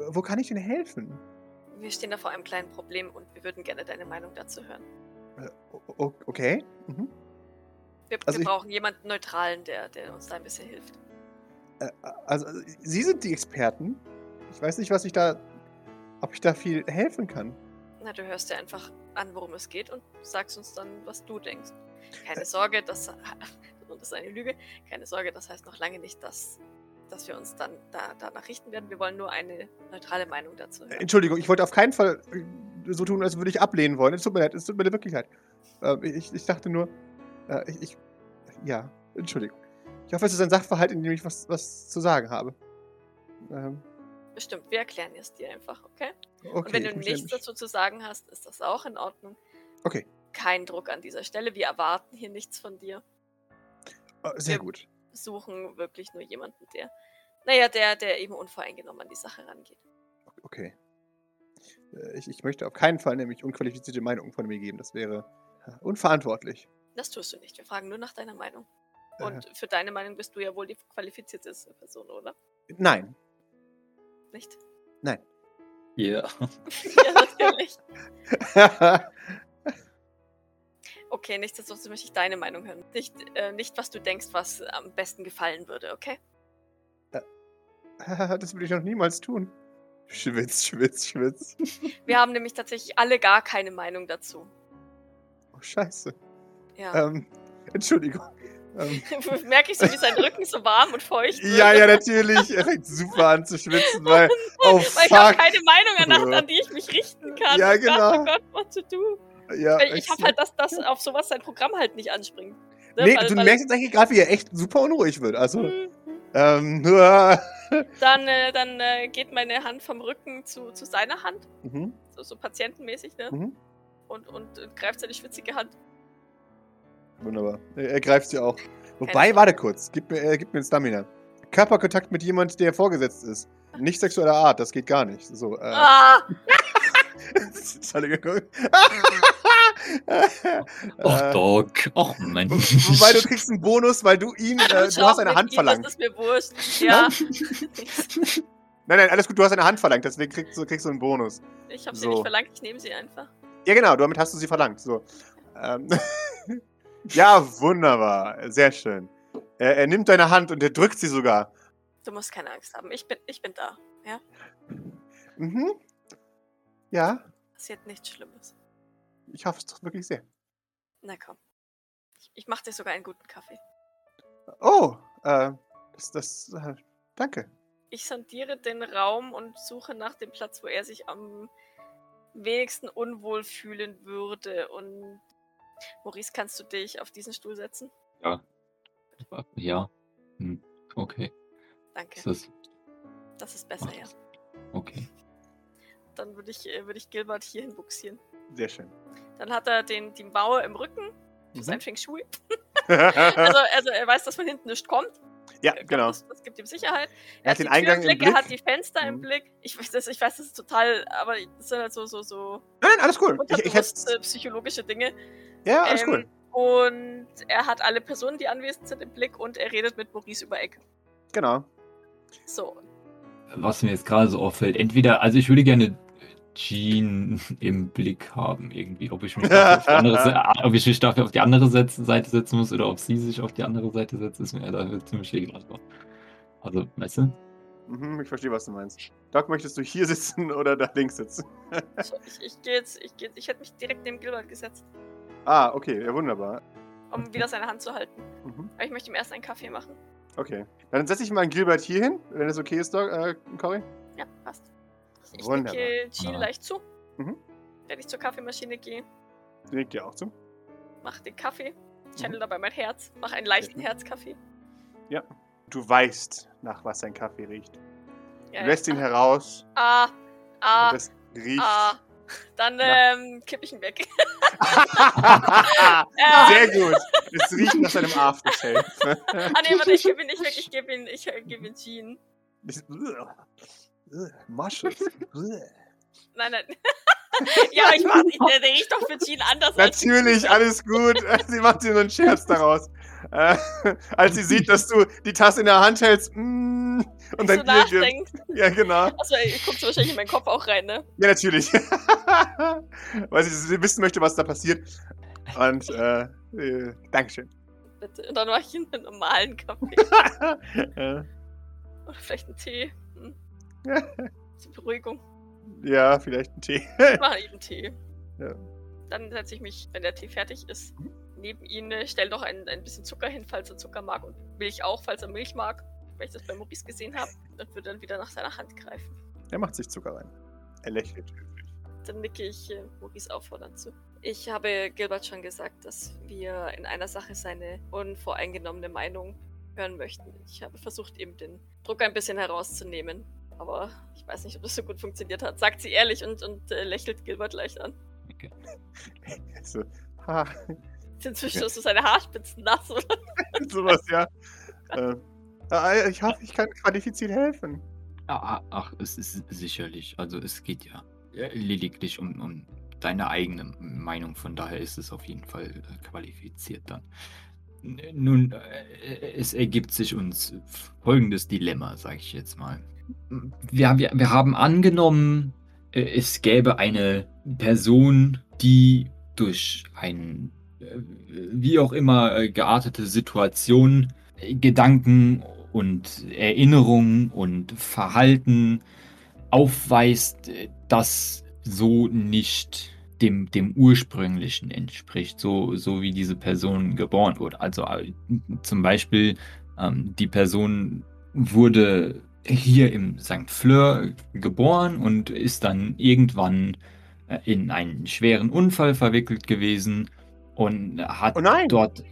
wo kann ich denn helfen? Wir stehen da vor einem kleinen Problem und wir würden gerne deine Meinung dazu hören. Äh, okay. Mhm. Wir, Also wir brauchen jemanden Neutralen, der, der uns da ein bisschen hilft. Äh, also, äh, Sie sind die Experten. Ich weiß nicht, was ich da. Ob ich da viel helfen kann. Na, du hörst dir einfach an, worum es geht und sagst uns dann, was du denkst. Äh. Keine Sorge, das, und das ist eine Lüge. Keine Sorge, das heißt noch lange nicht, dass, dass wir uns dann da, danach richten werden. Wir wollen nur eine neutrale Meinung dazu Äh, hören. Entschuldigung, ich wollte auf keinen Fall äh, so tun, als würde ich ablehnen wollen. Es tut mir leid, es tut mir wirklich leid. Äh, ich, ich dachte nur. Äh, ich, ich. Ja, Entschuldigung. Ich hoffe, es ist ein Sachverhalt, in dem ich was, was zu sagen habe. Ähm, Bestimmt, wir erklären es dir einfach, okay? okay. und wenn du nichts dazu zu sagen hast, ist das auch in Ordnung. Okay. Kein Druck an dieser Stelle. Wir erwarten hier nichts von dir. Äh, sehr wir- gut. Suchen wirklich nur jemanden, der, naja, der, der eben unvoreingenommen an die Sache rangeht. Okay. Äh, Ich, ich möchte auf keinen Fall nämlich unqualifizierte Meinungen von mir geben. Das wäre äh, unverantwortlich. Das tust du nicht. Wir fragen nur nach deiner Meinung. Äh, Und für deine Meinung bist du ja wohl die qualifizierteste Person, oder? nein. Nicht? Ja. ja, natürlich. Okay, nichtsdestotrotz möchte ich deine Meinung hören. Nicht, äh, nicht, was du denkst, was am besten gefallen würde, okay? das würde ich noch niemals tun. Schwitz, schwitz, schwitz. Wir haben nämlich tatsächlich alle gar keine Meinung dazu. Oh, scheiße. Ja. Ähm, Entschuldigung. Ähm, Merke ich so, wie sein Rücken so warm und feucht wird. ja, ja, natürlich. Er fängt super an zu schwitzen, weil. Oh, Weil ich habe keine Meinung, an, an die ich mich richten kann. Ja, oh genau. Gott, oh Gott, what to do? Ja, Weil ich habe halt, dass das auf sowas sein Programm halt nicht anspringt. Ne? Nee, weil, du weil, merkst jetzt eigentlich gerade, wie er echt super unruhig wird. Also, Mhm. ähm. Dann, äh, dann äh, geht meine Hand vom Rücken zu, zu seiner Hand, mhm, so, so patientenmäßig, ne? mhm. Und, und, äh, greift seine schwitzige Hand. Wunderbar. Er, er greift sie auch. Wobei, warte kurz. Gib mir, äh, gib mir ein Stamina. Körperkontakt mit jemand, der vorgesetzt ist. Nicht sexueller Art, das geht gar nicht. So, äh. Ah! Entschuldigung. Ach, Äh, Doc. Ach, Mann. Wobei du kriegst einen Bonus, weil du ihn, äh, du hast eine Hand ihm, verlangt. Das ist mir wurscht. Ja. Nein, nein, alles gut, du hast eine Hand verlangt, deswegen kriegst du, kriegst du einen Bonus. ich habe sie So. nicht verlangt, ich nehme sie einfach. Ja, genau, damit hast du sie verlangt. So. Ähm, ja, wunderbar. Sehr schön. Er, er nimmt deine Hand und er drückt sie sogar. Du musst keine Angst haben. Ich bin, ich bin da. Ja? Mhm. Ja, Passiert nichts Schlimmes. ich hoffe es doch wirklich sehr. Na komm. Ich, ich mache dir sogar einen guten Kaffee. Oh, äh, das, das, äh, Danke. Ich sondiere den Raum und suche nach dem Platz, wo er sich am wenigsten unwohl fühlen würde. Und Maurice, kannst du dich auf diesen Stuhl setzen? Ja. Ja. Hm. Okay. Danke. Ist das Das ist besser, ja. okay. Dann würde ich, äh, würde ich Gilbert hierhin buxieren. Sehr schön. Dann hat er den, die Mauer im Rücken. Das ist Mhm. ein Feng Shui. Also, also er weiß, dass von hinten nicht kommt. ja, glaub, genau. Das, das gibt ihm Sicherheit. Er hat den die Eingang im Blick, Er hat die Fenster im Mhm. Blick. Ich weiß, das, ich weiß, das ist total, aber das sind halt so, so, so Nein, nein, alles cool. Ich, ich hätte. psychologische Dinge. Ja, alles Ähm, cool. Und er hat alle Personen, die anwesend sind, im Blick und er redet mit Maurice über Eck. Genau. So, Was mir jetzt gerade so auffällt, entweder, also ich würde gerne Jean im Blick haben, irgendwie. Ob ich mich dafür auf die andere, Se- ob ich mich dafür auf die andere Seite setzen muss oder ob sie sich auf die andere Seite setzt, ist mir dafür ziemlich egal. Also, weißt du? Mhm, ich verstehe, was du meinst. Doc, möchtest du hier sitzen oder da links sitzen? so ich, ich gehe jetzt, ich, geh, ich hätte mich direkt neben Gilbert gesetzt, Ah, okay, ja, wunderbar. um wieder seine Hand zu halten. Mhm. Aber ich möchte ihm erst einen Kaffee machen. Okay. Dann setze ich mal einen Gilbert hier hin, wenn es okay ist, Doc, äh, Cory. Ja, passt. Ich Wunderbar. nicke Jean leicht zu. Mhm. Wenn ich zur Kaffeemaschine gehe, Den liegt dir auch zu. mache den Kaffee, channel Mhm. dabei mein Herz, mache einen leichten schön. Herzkaffee. Du weißt, nach was sein Kaffee riecht. Ja, Du lässt ihn ah, heraus Ah, ah, und es riecht. ah. Dann ähm, kipp ich ihn weg. Äh, Sehr gut. Es riecht nach seinem Aftershave. Ah nee, warte, ich gebe ihn nicht weg, ich gebe ihn, ich äh, gebe ihn Jean. Mushrooms. Nein, nein. ja, aber ich mach, der, der riecht doch für Jean anders als Natürlich, alles gut. Sie macht dir nur einen Scherz daraus. Äh, als sie sieht, dass du die Tasse in der Hand hältst mm, und dann so nachdenkt. Ja, genau. Achso, ihr guckt wahrscheinlich in meinen Kopf auch rein, ne? Ja, natürlich. Weil sie, wissen möchte, was da passiert. Und, äh, äh Dankeschön. Bitte. Und dann mache ich einen normalen Kaffee. Äh, Oder vielleicht einen Tee. Hm. Zur Beruhigung. ja, vielleicht ein Tee. Ich mache eben Tee. Ja. Dann setze ich mich, wenn der Tee fertig ist, neben ihn, äh, stell noch ein, ein bisschen Zucker hin, falls er Zucker mag und Milch auch, falls er Milch mag, weil ich das bei Maurice gesehen habe. Und würde dann wieder nach seiner Hand greifen. er macht sich Zucker rein. Er lächelt höflich. Dann nicke ich äh, Maurice auffordernd zu. Ich habe Gilbert schon gesagt, dass wir in einer Sache seine unvoreingenommene Meinung hören möchten. Ich habe versucht, ihm den Druck ein bisschen herauszunehmen. Aber ich weiß nicht, ob das so gut funktioniert hat. Sagt sie ehrlich und, und äh, lächelt Gilbert leicht an. So, ha, Inzwischen ist so seine Haarspitzen nass, oder? sowas, ja. Äh, äh, ich hoffe, ich kann qualifiziert helfen. Ah, Ach, es ist sicherlich. Also es geht ja lediglich um, um deine eigene Meinung. Von daher ist es auf jeden Fall äh, qualifiziert dann. Nun, äh, es ergibt sich uns folgendes Dilemma, sage ich jetzt mal. Wir, wir, wir haben angenommen, es gäbe eine Person, die durch ein äh, wie auch immer äh, geartete Situation äh, Gedanken und Erinnerungen und Verhalten aufweist, äh, das so nicht dem, dem ursprünglichen entspricht, so, so wie diese Person geboren wurde. Also äh, zum Beispiel ähm, die Person wurde hier im St. Fleur geboren und ist dann irgendwann äh, in einen schweren Unfall verwickelt gewesen und hat Oh dort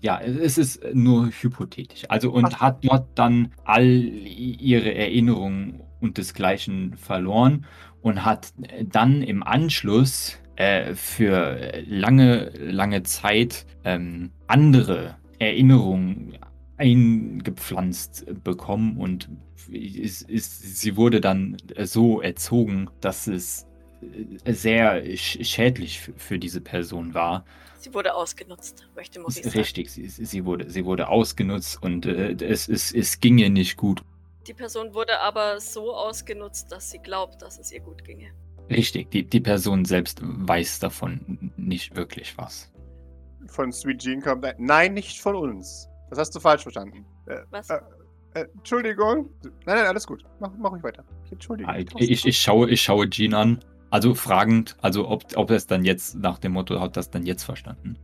ja, es ist nur hypothetisch. Also und Ach. hat dort dann all ihre Erinnerungen und desgleichen verloren und hat dann im Anschluss äh, für lange, lange Zeit ähm, andere Erinnerungen eingepflanzt bekommen und es, es, sie wurde dann so erzogen, dass es sehr sch- schädlich für, diese Person war. Sie wurde ausgenutzt, möchte Maurice sagen. Richtig, sie, sie, wurde, sie wurde ausgenutzt und äh, es, es, es ging ihr nicht gut. Die Person wurde aber so ausgenutzt, dass sie glaubt, dass es ihr gut ginge. Richtig, die, die Person selbst weiß davon nicht wirklich was. Von Sweet Jean kommt ein. Nein, nicht von uns. Das hast du falsch verstanden. Äh, Was? Äh, äh, Entschuldigung. Nein, nein, alles gut. Mach, mach ruhig weiter. Entschuldigung. Ich, ich, ich, schaue, ich schaue Jean an, also fragend, also ob, ob er es dann jetzt nach dem Motto hat, das dann jetzt verstanden.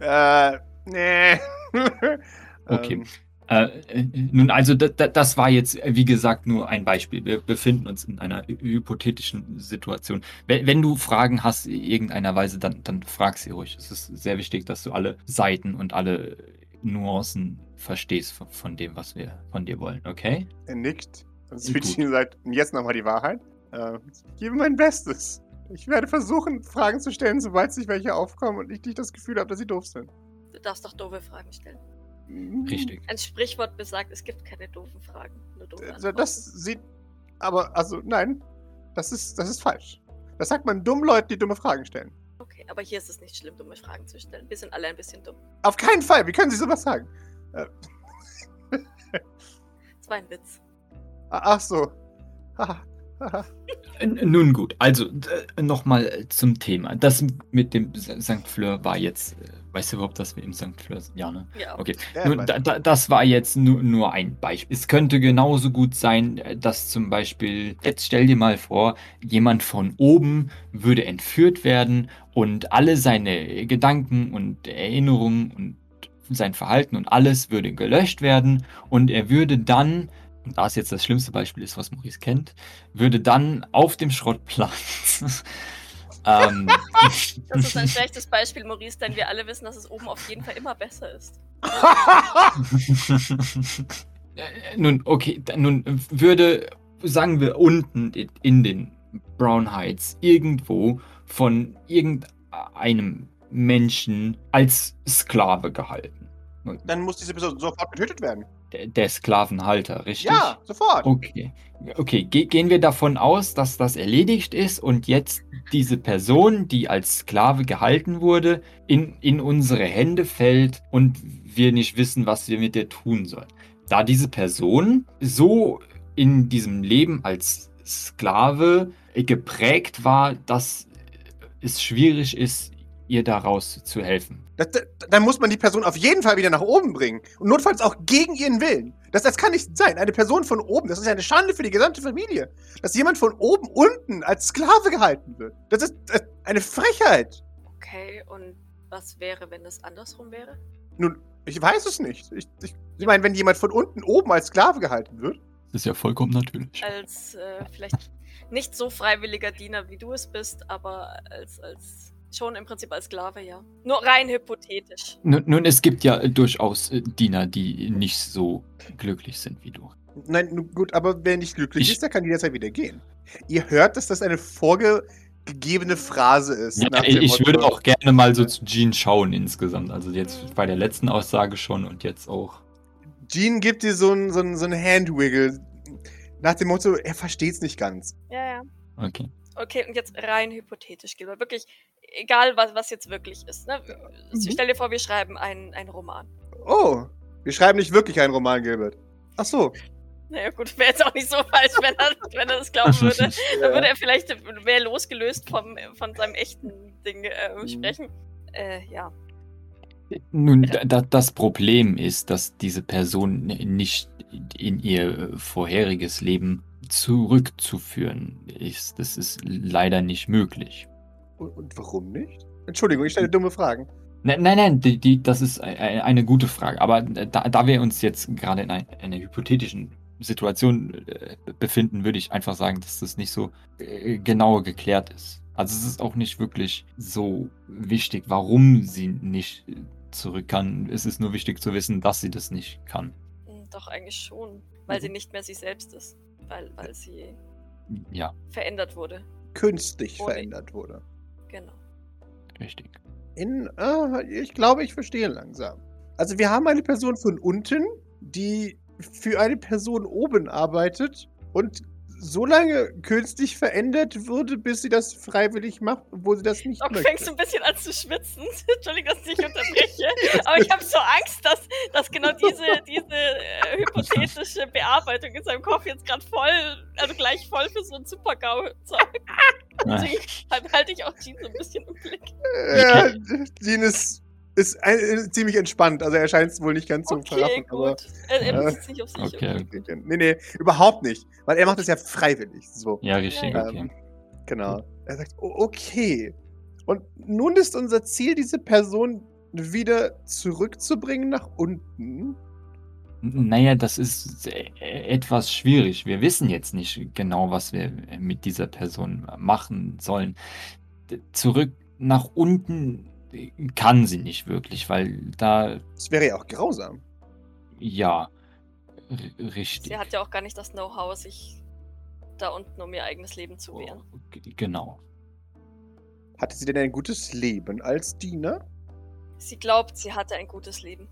Äh, nee. Okay. Ähm, Äh, äh, nun, also da, da, das war jetzt, wie gesagt, nur ein Beispiel. Wir befinden uns in einer hypothetischen Situation. Wenn, wenn du Fragen hast, irgendeiner Weise, dann, dann frag sie ruhig. Es ist sehr wichtig, dass du alle Seiten und alle Nuancen verstehst von, von dem, was wir von dir wollen, okay? Er nickt und Switchin sagt, jetzt nochmal die Wahrheit. Äh, ich gebe mein Bestes. Ich werde versuchen, Fragen zu stellen, sobald sich welche aufkommen und ich nicht das Gefühl habe, dass sie doof sind. Du darfst doch doofe Fragen stellen. Mhm. Richtig. Ein Sprichwort besagt, es gibt keine doofen Fragen. Nur doofe Äh, Antworten. Das sieht. Aber, also, nein. Das ist, das ist falsch. Das sagt man dummen Leuten, die dumme Fragen stellen. Okay, aber hier ist es nicht schlimm, dumme Fragen zu stellen. Wir sind alle ein bisschen dumm. Auf keinen Fall. Wie können Sie sowas sagen? Äh, Das war ein Witz. ach so. Äh, Nun gut, also nochmal zum Thema. Das mit dem St. Fleur war jetzt, äh, weißt du überhaupt, dass wir im St. Fleur sind? Ja, ne? Ja, Okay. Ja, da, da, das war jetzt nur, nur ein Beispiel. Es könnte genauso gut sein, äh, dass zum Beispiel, jetzt stell dir mal vor, jemand von oben würde entführt werden und alle seine Gedanken und Erinnerungen und sein Verhalten und alles würde gelöscht werden und er würde dann, und da es jetzt das schlimmste Beispiel ist, was Maurice kennt, würde dann auf dem Schrottplatz ähm, Das ist ein schlechtes Beispiel, Maurice, denn wir alle wissen, dass es oben auf jeden Fall immer besser ist. Äh, nun, okay, dann- nun würde, sagen wir, unten in- in den Brown Heights irgendwo von irgendeinem Menschen als Sklave gehalten. Dann muss diese Person sofort getötet werden. Der, der Sklavenhalter, richtig? Ja, sofort. Okay. Okay, ge gehen wir davon aus, dass das erledigt ist und jetzt diese Person, die als Sklave gehalten wurde, in, in unsere Hände fällt und wir nicht wissen, was wir mit ihr tun sollen. Da diese Person so in diesem Leben als Sklave geprägt war, dass es schwierig ist, ihr daraus zu helfen. Das, das, dann muss man die Person auf jeden Fall wieder nach oben bringen. Und notfalls auch gegen ihren Willen. Das, das kann nicht sein. Eine Person von oben, das ist ja eine Schande für die gesamte Familie. Dass jemand von oben unten als Sklave gehalten wird. Das ist äh, eine Frechheit. Okay, und was wäre, wenn es andersrum wäre? Nun, ich weiß es nicht. Ich, ich, ich meine, wenn jemand von unten oben als Sklave gehalten wird. Das ist ja vollkommen natürlich. Als äh, vielleicht nicht so freiwilliger Diener, wie du es bist, aber als, als schon im Prinzip als Sklave, ja. Nur rein hypothetisch. Nun, nun, es gibt ja durchaus äh, Diener, die nicht so glücklich sind wie du. Nein, nun gut, aber wer nicht glücklich Ich- ist, der kann jederzeit wieder gehen. Ihr hört, dass das eine vorgegebene Phrase ist. Ja, nach ich Motto, würde auch gerne mal so zu Jean schauen insgesamt. Also jetzt bei der letzten Aussage schon und jetzt auch. Jean gibt dir so ein, so ein, so ein Handwiggle. Nach dem Motto, er versteht's nicht ganz. Ja, ja. Okay. Okay, und jetzt rein hypothetisch, Gilbert. Wirklich, egal was, was jetzt wirklich ist. Ne? Mhm. Stell dir vor, wir schreiben einen, einen Roman. Oh, wir schreiben nicht wirklich einen Roman, Gilbert. Ach so. Naja, gut, wäre jetzt auch nicht so falsch, wenn er, wenn er das glauben würde. Dann würde er vielleicht mehr losgelöst vom, von seinem echten Ding äh, Mhm. sprechen. Äh, ja. Nun, da, das Problem ist, dass diese Person nicht in ihr vorheriges Leben zurückzuführen ist. Das ist leider nicht möglich. Und, und warum nicht? Entschuldigung, ich stelle dumme Fragen. Nein, nein, nein, die, die, das ist eine gute Frage. Aber da, da wir uns jetzt gerade in ein- einer hypothetischen Situation äh, befinden, würde ich einfach sagen, dass das nicht so genau geklärt ist. Also es ist auch nicht wirklich so wichtig, warum sie nicht zurück kann. Es ist nur wichtig zu wissen, dass sie das nicht kann. Hm, Doch, eigentlich schon. Weil Mhm. sie nicht mehr sie selbst ist. Weil, weil sie Ja, verändert wurde. Künstlich Ohne- verändert wurde. Genau. richtig. In, ah, ich glaube, ich verstehe langsam. Also wir haben eine Person von unten, die für eine Person oben arbeitet und so lange künstlich verändert wurde, bis sie das freiwillig macht, obwohl sie das nicht Doc, möchte. fängst du ein bisschen an zu schwitzen. Entschuldigung, dass ich dich unterbreche. Aber ich habe so Angst, dass, dass genau diese, diese äh, hypothetische Bearbeitung in seinem Kopf jetzt gerade voll, also gleich voll für so ein Super-GAU sorgt. Deswegen halt- halte ich auch Jean so ein bisschen im Blick. Ja, Jean ist, ist ein, äh, ziemlich entspannt. Also er scheint es wohl nicht ganz zu Okay, verraffen. Aber, gut. Er, er äh, bezieht sich auf sich. Okay. nee, nee, überhaupt nicht. Weil er macht es ja freiwillig. So. Ja, richtig, Ja, okay. Ähm, genau. Er sagt, "O- okay. Und nun ist unser Ziel, diese Person wieder zurückzubringen nach unten. Naja, das ist äh, etwas schwierig. Wir wissen jetzt nicht genau, was wir mit dieser Person machen sollen. Zurück nach unten äh, kann sie nicht wirklich, weil da, Das wäre ja auch grausam. ja, richtig. Sie hat ja auch gar nicht das Know-how, sich da unten um ihr eigenes Leben zu wehren. G- Genau. Hatte sie denn ein gutes Leben als Diener? Sie glaubt, sie hatte ein gutes Leben.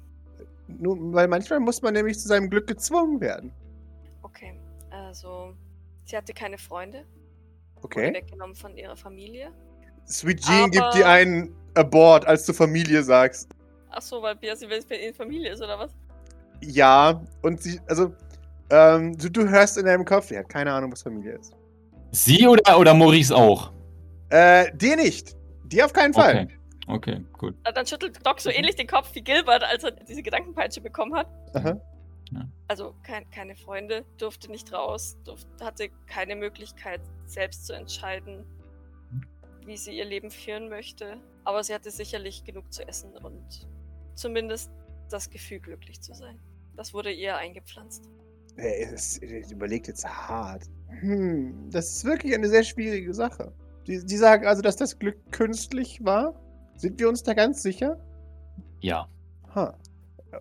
Nun, weil manchmal muss man nämlich zu seinem Glück gezwungen werden. Okay, also sie hatte keine Freunde, wurde Okay. weggenommen von ihrer Familie. Sweet Jean gibt Aber- dir einen Abort, als du Familie sagst. Ach so, weil Bia sie in Familie ist oder was? Ja, und sie, also, ähm, du, du hörst in deinem Kopf, er hat keine Ahnung, was Familie ist. Sie oder, oder Maurice auch? Äh, dir nicht. Dir auf keinen Fall. Okay. Okay, gut. Dann schüttelt Doc so Mhm. ähnlich den Kopf wie Gilbert, als er diese Gedankenpeitsche bekommen hat. Aha. Also kein, keine Freunde, durfte nicht raus, durfte, hatte keine Möglichkeit, selbst zu entscheiden, wie sie ihr Leben führen möchte. Aber sie hatte sicherlich genug zu essen und zumindest das Gefühl, glücklich zu sein. Das wurde ihr eingepflanzt. Er, ist, er überlegt jetzt hart. Hm, das ist wirklich eine sehr schwierige Sache. Die, die sagen also, dass das Glück künstlich war? Sind wir uns da ganz sicher? Ja. Ha.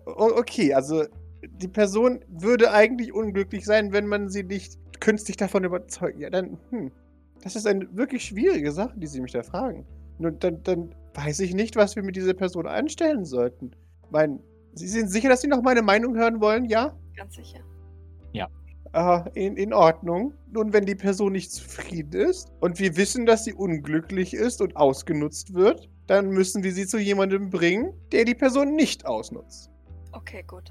Okay, also die Person würde eigentlich unglücklich sein, wenn man sie nicht künstlich davon überzeugt. Ja, dann, hm. Das ist eine wirklich schwierige Sache, die Sie mich da fragen. Nur dann, dann weiß ich nicht, was wir mit dieser Person anstellen sollten. Mein, Sie sind sicher, dass Sie noch meine Meinung hören wollen, ja? Ganz sicher. Ah, in, in Ordnung. Nun, wenn die Person nicht zufrieden ist und wir wissen, dass sie unglücklich ist und ausgenutzt wird, dann müssen wir sie zu jemandem bringen, der die Person nicht ausnutzt. Okay, gut.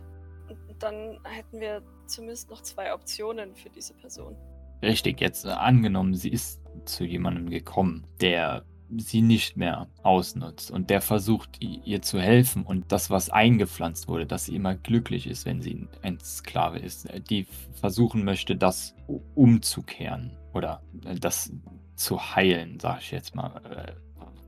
Dann hätten wir zumindest noch zwei Optionen für diese Person. Richtig, jetzt äh, angenommen, sie ist zu jemandem gekommen, der sie nicht mehr ausnutzt und der versucht, ihr zu helfen und das, was eingepflanzt wurde, dass sie immer glücklich ist, wenn sie ein Sklave ist, äh, die versuchen möchte, das umzukehren oder äh, das zu heilen, sag ich jetzt mal.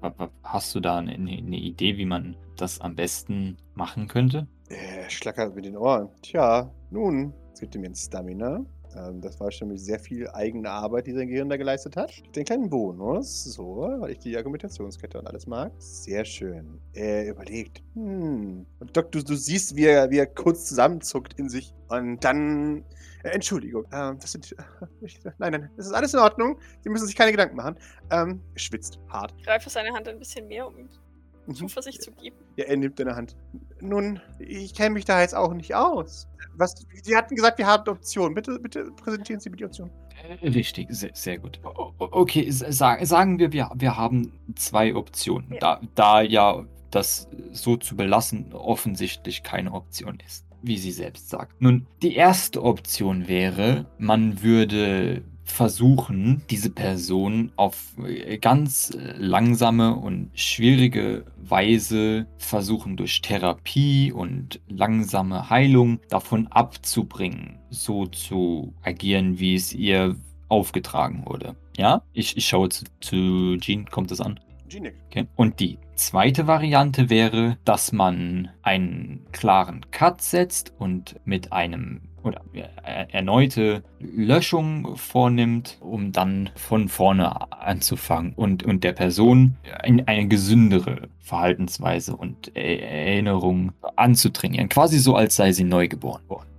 Äh, Hast du da eine, eine Idee, wie man das am besten machen könnte? Er schlackert mit den Ohren. Tja, nun, es gibt ihm jetzt Stamina. Ähm, das war schon sehr viel eigene Arbeit, die sein Gehirn da geleistet hat. Den kleinen Bonus, so, weil ich die Argumentationskette und alles mag. Sehr schön. Er überlegt, hm. Doc, du, du siehst, wie er, wie er kurz zusammenzuckt in sich. Und dann. Äh, Entschuldigung, ähm, das sind. Äh, ich, nein, nein, das ist alles in Ordnung. Sie müssen sich keine Gedanken machen. Ähm, er schwitzt hart. Ich greife seine Hand ein bisschen mehr, um ihm Mhm. Zuversicht zu geben. Ja, er nimmt deine Hand. Nun, ich kenne mich da jetzt auch nicht aus. Was, Sie hatten gesagt, wir haben Optionen. Bitte, bitte präsentieren Sie mir die Option. Äh, Richtig, sehr, sehr gut. Okay, sagen wir, wir, wir haben zwei Optionen, Ja. da, da ja das so zu belassen offensichtlich keine Option ist, wie sie selbst sagt. Nun, die erste Option wäre, man würde versuchen, diese Person auf äh, ganz äh, langsame und schwierige Weise versuchen durch Therapie und langsame Heilung davon abzubringen, so zu agieren, wie es ihr aufgetragen wurde. Ja, ich, ich schaue zu, zu Jean, kommt das an? Okay. Und die zweite Variante wäre, dass man einen klaren Cut setzt und mit einem oder äh, erneute Löschung vornimmt, um dann von vorne anzufangen und, und der Person ein, eine gesündere Verhaltensweise und äh, Erinnerung anzutrainieren. Quasi so, als sei sie neugeboren worden.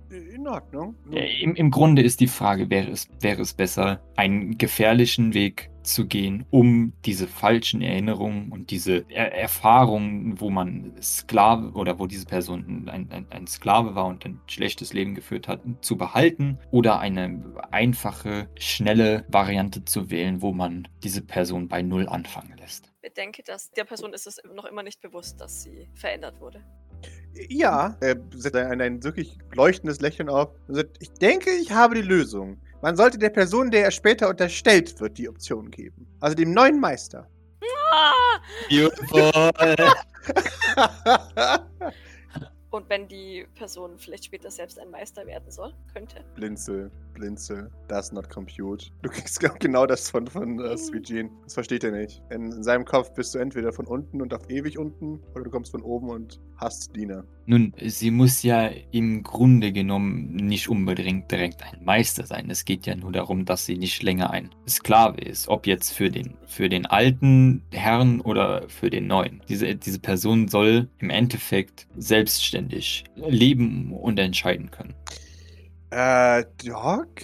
In Ordnung. Nun, Äh, Im, Im Grunde ist die Frage, wäre es, wäre es besser, einen gefährlichen Weg zu gehen, um diese falschen Erinnerungen und diese er Erfahrungen, wo man Sklave oder wo diese Person ein, ein, ein Sklave war und ein schlechtes Leben geführt hat, zu behalten oder eine einfache, schnelle Variante zu wählen, wo man diese Person bei Null anfangen lässt. Bedenke, dass der Person ist es noch immer nicht bewusst, dass sie verändert wurde. Ja, er setzt ein, ein wirklich leuchtendes Lächeln auf und sagt, ich denke, ich habe die Lösung. Man sollte der Person, der er später unterstellt wird, die Option geben. Also dem neuen Meister. Beautiful! Und wenn die Person vielleicht später selbst ein Meister werden soll, könnte. Blinzel. Blinzel. Does not compute. Du kriegst genau- genau das von, von äh, Sweet Jean. Das versteht er nicht. In, in seinem Kopf bist du entweder von unten und auf ewig unten oder du kommst von oben und hast Diener. Nun, sie muss ja im Grunde genommen nicht unbedingt direkt ein Meister sein. Es geht ja nur darum, dass sie nicht länger ein Sklave ist. Ob jetzt für den, für den alten Herrn oder für den neuen. Diese, diese Person soll im Endeffekt selbstständig leben und entscheiden können. Äh, Doc?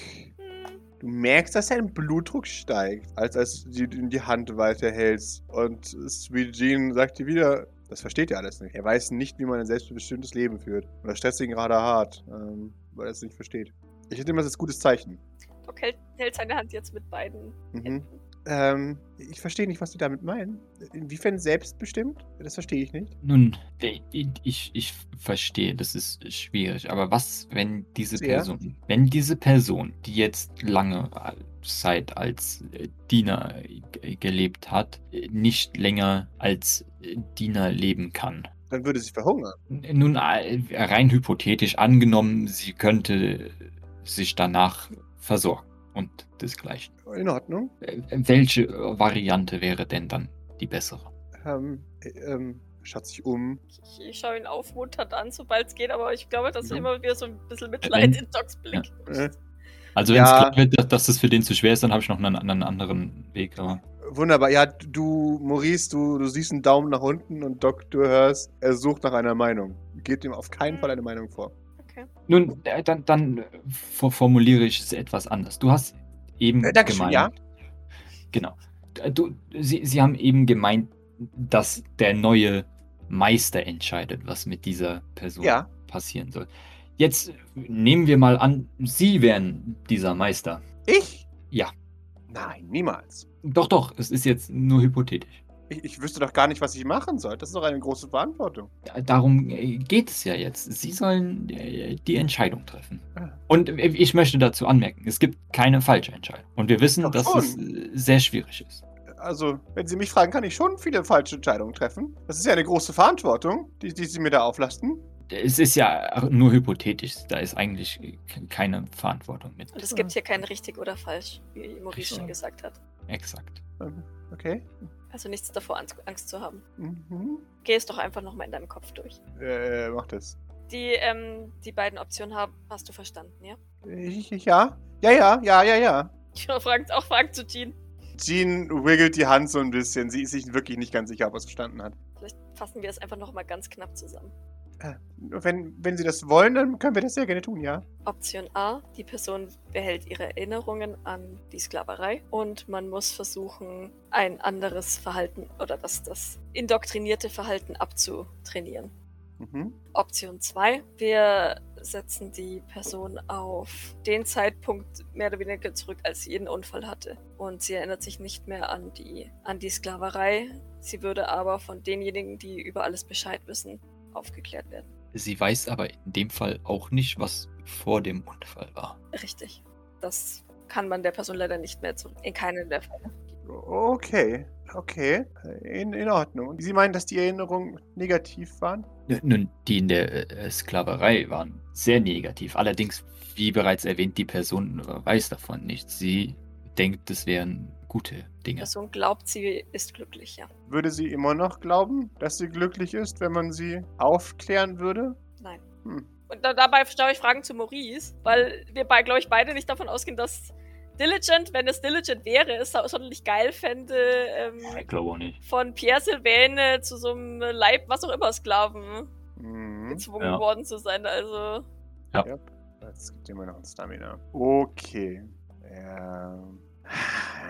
Du merkst, dass dein Blutdruck steigt, als, als du die, die Hand weiterhältst. Und Sweet Jean sagt dir wieder, das versteht er alles nicht. Er weiß nicht, wie man ein selbstbestimmtes Leben führt. Und das stresst ihn gerade hart, ähm, weil er es nicht versteht. Ich nehme das als gutes Zeichen. Doc hält, hält seine Hand jetzt mit beiden Mhm. Händen. Ähm, ich verstehe nicht, was die damit meinen. Inwiefern selbstbestimmt? Das verstehe ich nicht. Nun, ich, ich, ich verstehe, das ist schwierig, aber was, wenn diese Sehr. Person, wenn diese Person, die jetzt lange Zeit als äh, Diener gelebt hat, äh, nicht länger als äh, Diener leben kann? Dann würde sie verhungern. Nun, äh, rein hypothetisch angenommen, sie könnte sich danach versorgen und desgleichen. In Ordnung. Äh, Welche Variante wäre denn dann die bessere? Ähm, äh, ähm, schaut sich um. Ich, ich schaue ihn aufmunternd an, sobald es geht, aber ich glaube, dass Mhm. immer wieder so ein bisschen Mitleid in Docs Blick. Äh, Also wenn es Ja. klar wird, dass, dass es für den zu schwer ist, dann habe ich noch einen, einen anderen Weg. Aber Wunderbar. Ja, du, Maurice, du, du siehst einen Daumen nach unten und Doc, du hörst, er sucht nach einer Meinung. Gebt ihm auf keinen Fall eine Meinung vor. Nun, äh, dann, dann äh, for- formuliere ich es etwas anders. Du hast eben Äh, Dankeschön, gemeint. ja. Genau. Äh, Du, Sie, Sie haben eben gemeint, dass der neue Meister entscheidet, was mit dieser Person Ja. passieren soll. Jetzt nehmen wir mal an, Sie wären dieser Meister. Ich? Ja. Nein, niemals. Doch, doch, es ist jetzt nur hypothetisch. Ich, ich wüsste doch gar nicht, was ich machen soll. Das ist doch eine große Verantwortung. Darum äh, geht es ja jetzt. Sie sollen äh, die Entscheidung treffen. Und äh, ich möchte dazu anmerken, es gibt keine falsche Entscheidung. Und wir wissen, Doch dass schon. es sehr schwierig ist. Also, wenn Sie mich fragen, kann ich schon viele falsche Entscheidungen treffen. Das ist ja eine große Verantwortung, die, die Sie mir da auflasten. Es ist ja nur hypothetisch. Da ist eigentlich keine Verantwortung mit. Und es gibt hier kein richtig oder falsch, wie Maurice schon gesagt hat. Exakt. Ähm, okay. Also nichts davor, Angst, zu haben. Mhm. Geh es doch einfach nochmal in deinem Kopf durch. Äh, mach das. Die, ähm, die beiden Optionen haben, hast du verstanden, ja? Ich, ich, ja? Ja, ja, ja, ja, ja. Ich frage auch Fragen zu Jean. Jean wiggelt die Hand so ein bisschen. Sie ist sich wirklich nicht ganz sicher, ob er es verstanden hat. Vielleicht fassen wir es einfach nochmal ganz knapp zusammen. Äh, Wenn, wenn Sie das wollen, dann können wir das sehr gerne tun, ja. Option A, die Person behält ihre Erinnerungen an die Sklaverei und man muss versuchen, ein anderes Verhalten oder das, das indoktrinierte Verhalten abzutrainieren. Mhm. Option 2, wir setzen die Person auf den Zeitpunkt mehr oder weniger zurück, als sie ihren Unfall hatte. Und sie erinnert sich nicht mehr an die, an die Sklaverei. Sie würde aber von denjenigen, die über alles Bescheid wissen, aufgeklärt werden. Sie weiß aber in dem Fall auch nicht, was vor dem Unfall war. Richtig. Das kann man der Person leider nicht mehr zurück. In keinem der Fälle. Okay, okay. In, in Ordnung. Sie meinen, dass die Erinnerungen negativ waren? Nun, die in der äh, Sklaverei waren sehr negativ. Allerdings, wie bereits erwähnt, die Person weiß davon nichts. Sie denkt, es wären gute Die Dinge. Person glaubt, sie ist glücklich, ja. Würde sie immer noch glauben, dass sie glücklich ist, wenn man sie aufklären würde? Nein. Hm. Und da, dabei stelle ich Fragen zu Maurice, weil wir, bei, glaube ich, beide nicht davon ausgehen, dass Diligent, wenn es Diligent wäre, es sonderlich geil fände, ähm, Ich glaube auch nicht. von Pierre Sylvain zu so einem Leib, was auch immer, Sklaven Mhm. gezwungen Ja. worden zu sein. Also, Jetzt gibt immer noch ein Stamina. Okay. Ja.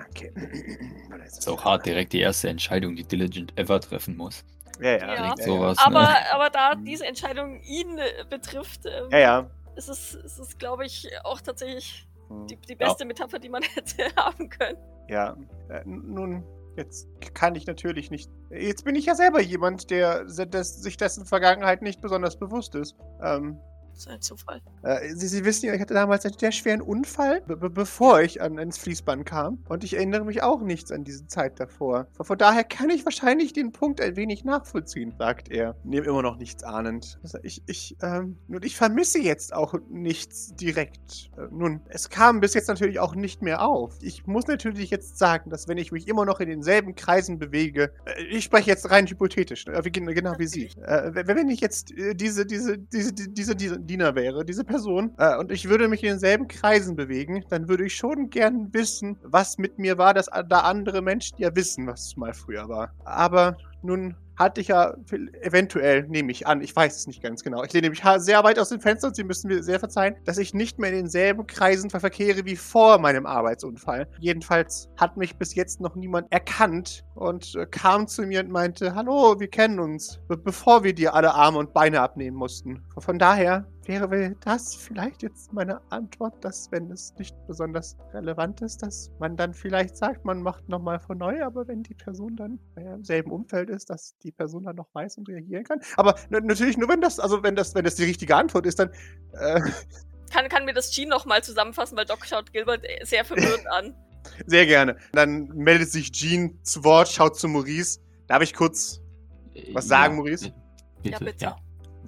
Okay. Das ist auch hart, direkt die erste Entscheidung, die Diligent ever treffen muss. Ja, ja. Ja. Ja, sowas. aber, ne? aber da diese Entscheidung ihn äh, betrifft, ähm, Ja, ja. ist es, ist es glaube ich, auch tatsächlich Hm. die, die beste Metapher, die man hätte haben können. Ja, äh, nun, jetzt kann ich natürlich nicht. Jetzt bin ich ja selber jemand, der des, sich dessen Vergangenheit nicht besonders bewusst ist. Ähm, ist ein Zufall. Äh, Sie, Sie wissen ja, ich hatte damals einen sehr schweren Unfall, be be bevor ich an, ans Fließband kam. Und ich erinnere mich auch nichts an diese Zeit davor. Von, daher kann ich wahrscheinlich den Punkt ein wenig nachvollziehen, sagt er. Neben immer noch nichts ahnend. Also ich, ich, ähm, nun, ich vermisse jetzt auch nichts direkt. Äh, nun, es kam bis jetzt natürlich auch nicht mehr auf. Ich muss natürlich jetzt sagen, dass wenn ich mich immer noch in denselben Kreisen bewege, äh, ich spreche jetzt rein hypothetisch, äh, wie, genau wie Sie. Äh, wenn ich jetzt äh, diese, diese, diese, diese, diese Diener wäre, diese Person, äh, und ich würde mich in denselben Kreisen bewegen, dann würde ich schon gern wissen, was mit mir war, dass da andere Menschen ja wissen, was mal früher war. Aber nun hatte ich ja eventuell, nehme ich an, ich weiß es nicht ganz genau. Ich lehne mich sehr weit aus dem Fenster und Sie müssen mir sehr verzeihen, dass ich nicht mehr in denselben Kreisen verkehre wie vor meinem Arbeitsunfall. Jedenfalls hat mich bis jetzt noch niemand erkannt und äh, kam zu mir und meinte, hallo, wir kennen uns, be bevor wir dir alle Arme und Beine abnehmen mussten. Von daher wäre das vielleicht jetzt meine Antwort, dass wenn es nicht besonders relevant ist, dass man dann vielleicht sagt, man macht nochmal von neu, aber wenn die Person dann im selben Umfeld ist, dass die Person dann noch weiß und reagieren kann. Aber natürlich nur, wenn das, also wenn das, wenn das die richtige Antwort ist, dann. Äh kann, kann mir das Jean nochmal zusammenfassen, weil Doc schaut Gilbert äh, sehr verwirrt an. Sehr gerne. Dann meldet sich Jean zu Wort, schaut zu Maurice. Darf ich kurz was sagen, ja, Maurice? Bitte, ja, bitte. Ja.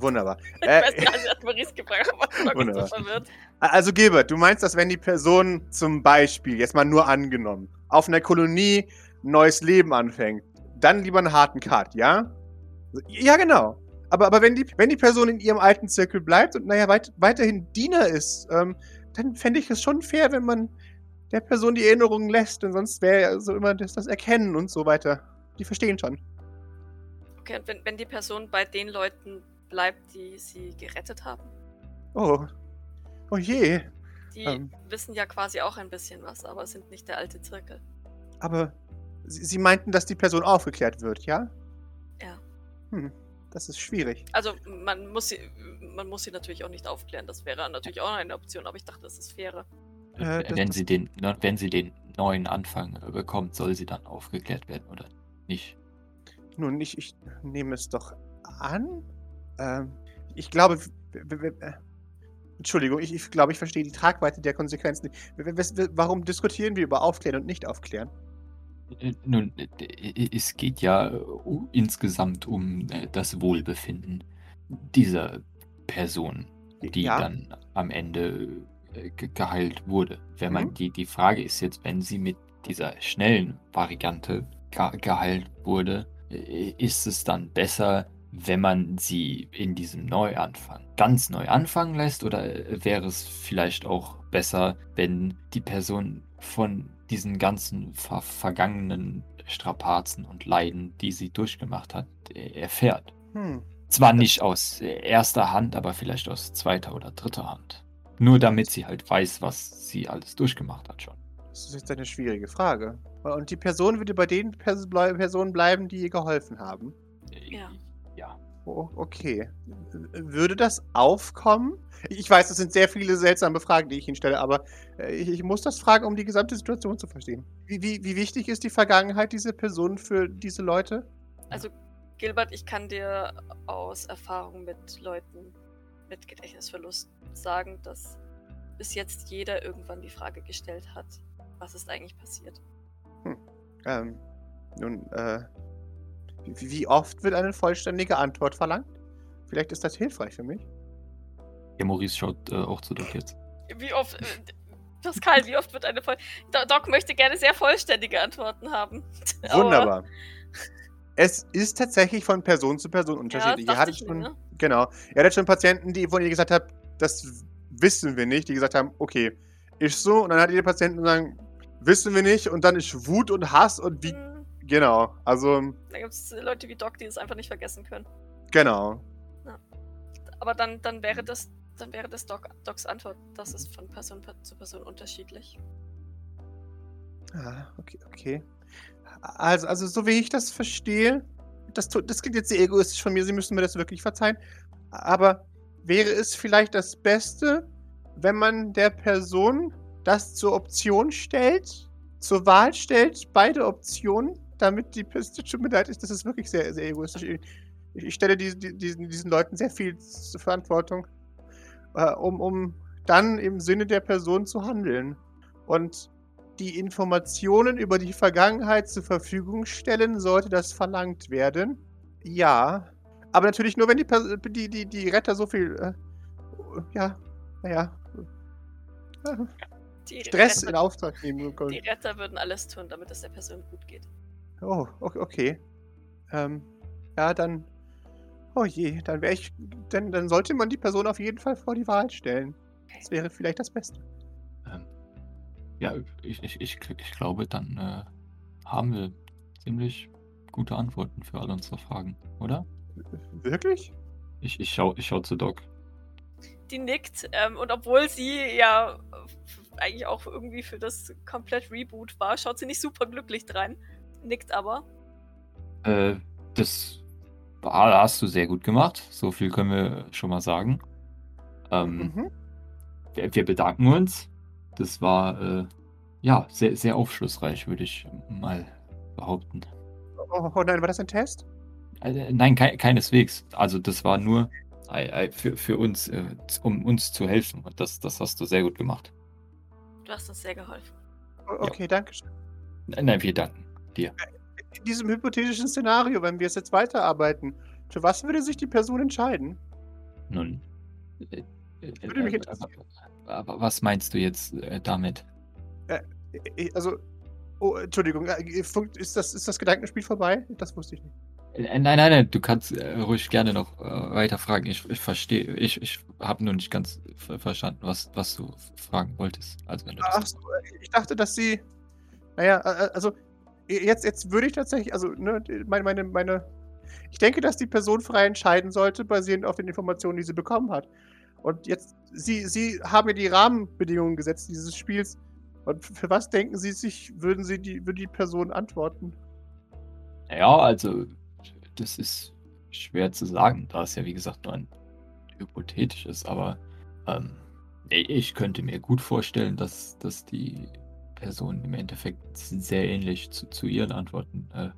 Wunderbar. Ich äh, weiß gar nicht, hat Maurice gefragt, aber Wunderbar. so verwirrt. Also Gilbert, du meinst, dass wenn die Person zum Beispiel, jetzt mal nur angenommen, auf einer Kolonie ein neues Leben anfängt, dann lieber einen harten Cut, ja? Ja, genau. Aber, aber wenn, die, wenn die Person in ihrem alten Zirkel bleibt und naja, weit, weiterhin Diener ist, ähm, dann fände ich es schon fair, wenn man der Person die Erinnerungen lässt, denn sonst wäre ja so immer das, das Erkennen und so weiter. Die verstehen schon. Okay, und wenn, wenn die Person bei den Leuten bleibt, die sie gerettet haben? Oh. Oh je. Die ähm. wissen ja quasi auch ein bisschen was, aber sind nicht der alte Zirkel. Aber Sie, Sie meinten, dass die Person aufgeklärt wird, ja? Ja. Hm, das ist schwierig. Also man muss sie, man muss sie natürlich auch nicht aufklären. Das wäre natürlich auch eine Option, aber ich dachte, das ist fairer. Äh, wenn, sie den, ne, wenn sie den neuen Anfang äh, bekommt, soll sie dann aufgeklärt werden oder nicht? Nun, ich, ich nehme es doch an. Ähm, ich glaube, äh, Entschuldigung, ich, ich, glaube, ich verstehe die Tragweite der Konsequenzen. Warum diskutieren wir über Aufklären und Nicht-Aufklären? Äh, nun, äh, es geht ja insgesamt um das Wohlbefinden dieser Person, die ja. dann am Ende geheilt wurde. Wenn man mhm. die, die Frage ist jetzt, wenn sie mit dieser schnellen Variante geheilt wurde, ist es dann besser, wenn man sie in diesem Neuanfang ganz neu anfangen lässt? Oder wäre es vielleicht auch besser, wenn die Person von diesen ganzen ver vergangenen Strapazen und Leiden, die sie durchgemacht hat, erfährt? Hm. Zwar nicht aus erster Hand, aber vielleicht aus zweiter oder dritter Hand. Nur damit sie halt weiß, was sie alles durchgemacht hat schon. Das ist jetzt eine schwierige Frage. Und die Person würde bei den Personen bleiben, die ihr geholfen haben? Ja. Oh, okay. Würde das aufkommen? Ich weiß, das sind sehr viele seltsame Fragen, die ich Ihnen stelle, aber äh, ich, ich muss das fragen, um die gesamte Situation zu verstehen. Wie, wie, wie wichtig ist die Vergangenheit dieser Person für diese Leute? Also, Gilbert, ich kann dir aus Erfahrung mit Leuten mit Gedächtnisverlust sagen, dass bis jetzt jeder irgendwann die Frage gestellt hat, was ist eigentlich passiert. Hm. Ähm, nun, äh, wie oft wird eine vollständige Antwort verlangt? Vielleicht ist das hilfreich für mich. Ja, Maurice schaut äh, auch zu Doc jetzt. Wie oft. Äh, Pascal, wie oft wird eine voll. Doc möchte gerne sehr vollständige Antworten haben. Wunderbar. es ist tatsächlich von Person zu Person unterschiedlich. Ja, ihr hattet schon, ne? Genau. Ihr hattet schon Patienten, die, wo ihr gesagt habt, das wissen wir nicht, die gesagt haben, okay, ist so. Und dann hattet ihr Patienten, die sagen, wissen wir nicht. Und dann ist Wut und Hass und wie. Mhm Genau, also. Da gibt es Leute wie Doc, die es einfach nicht vergessen können. Genau. Ja. Aber dann, dann wäre das, dann wäre das Doc, Docs Antwort. Das ist von Person zu Person unterschiedlich. Ah, okay, okay. Also, also so wie ich das verstehe, das, das klingt jetzt sehr egoistisch von mir, Sie müssen mir das wirklich verzeihen. Aber wäre es vielleicht das Beste, wenn man der Person das zur Option stellt, zur Wahl stellt, beide Optionen, damit die Piste tut mir leid, das ist wirklich sehr, sehr egoistisch. Ich, ich stelle die, die, diesen, diesen Leuten sehr viel zur Verantwortung. äh, um, um dann im Sinne der Person zu handeln. Und die Informationen über die Vergangenheit zur Verfügung stellen, sollte das verlangt werden. Ja. Aber natürlich nur, wenn die, Pers- die, die, die Retter so viel. Äh, ja, naja. äh, Die Stress in Retter, Auftrag nehmen die können. Retter würden alles tun, damit es der Person gut geht. Oh, okay. Ähm, ja, dann. Oh je, dann wäre ich. Dann, dann sollte man die Person auf jeden Fall vor die Wahl stellen. Das wäre vielleicht das Beste. Ähm, ja, ich, ich, ich, ich glaube, dann äh, haben wir ziemlich gute Antworten für alle unsere Fragen, oder? Wirklich? Ich, ich schau, ich schau zu Doc. Die nickt ähm, und obwohl sie ja f- eigentlich auch irgendwie für das komplett Reboot war, schaut sie nicht super glücklich drein. Nickt aber. Äh, das war, hast du sehr gut gemacht. So viel können wir schon mal sagen. Ähm, Mhm. wir, wir bedanken uns. Das war äh, ja sehr, sehr aufschlussreich, würde ich mal behaupten. Oh, oh nein, war das ein Test? Äh, nein, kei keineswegs. Also das war nur äh, äh, für, für uns, äh, um uns zu helfen. Und das, das hast du sehr gut gemacht. Du hast uns sehr geholfen. Okay, danke schön. Nein, nein, wir danken dir. In diesem hypothetischen Szenario, wenn wir es jetzt weiterarbeiten, für was würde sich die Person entscheiden? Nun. Äh, äh, Würde mich äh, interessieren. aber was meinst du jetzt äh, damit? Äh, Also, oh, Entschuldigung, äh, ist das, ist das Gedankenspiel vorbei? Das wusste ich nicht. Äh, Nein, nein, nein, du kannst äh, ruhig gerne noch äh, weiter fragen. Ich, ich verstehe, ich, ich habe nur nicht ganz ver verstanden, was, was du fragen wolltest. Also wenn du Ach so, äh, ich dachte, dass sie. Naja, äh, also, jetzt, jetzt würde ich tatsächlich, also, ne, meine, meine, meine. Ich denke, dass die Person frei entscheiden sollte, basierend auf den Informationen, die sie bekommen hat. Und jetzt, sie, sie haben ja die Rahmenbedingungen gesetzt dieses Spiels. Und für was denken Sie sich, würden Sie die, würde die Person antworten? Ja, also das ist schwer zu sagen, da es ja wie gesagt nur ein hypothetisch ist, aber ähm, ich könnte mir gut vorstellen, dass, dass die Person im Endeffekt sehr ähnlich zu, zu ihren Antworten äh,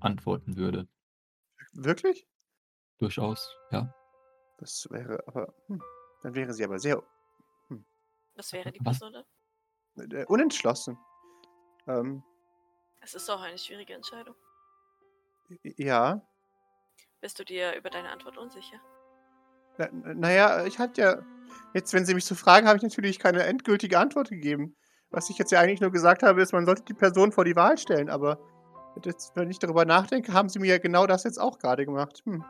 antworten würde. Wirklich? Durchaus, ja. Das wäre aber. Hm, dann wäre sie aber sehr Was wäre die Was? Person dann? äh, unentschlossen. Ähm, Es ist auch eine schwierige Entscheidung. ja. Bist du dir über deine Antwort unsicher? Na, naja, ich hatte ja. Jetzt, wenn Sie mich so fragen, habe ich natürlich keine endgültige Antwort gegeben. Was ich jetzt ja eigentlich nur gesagt habe, ist, man sollte die Person vor die Wahl stellen, aber jetzt, wenn ich darüber nachdenke, haben Sie mir ja genau das jetzt auch gerade gemacht. Hm.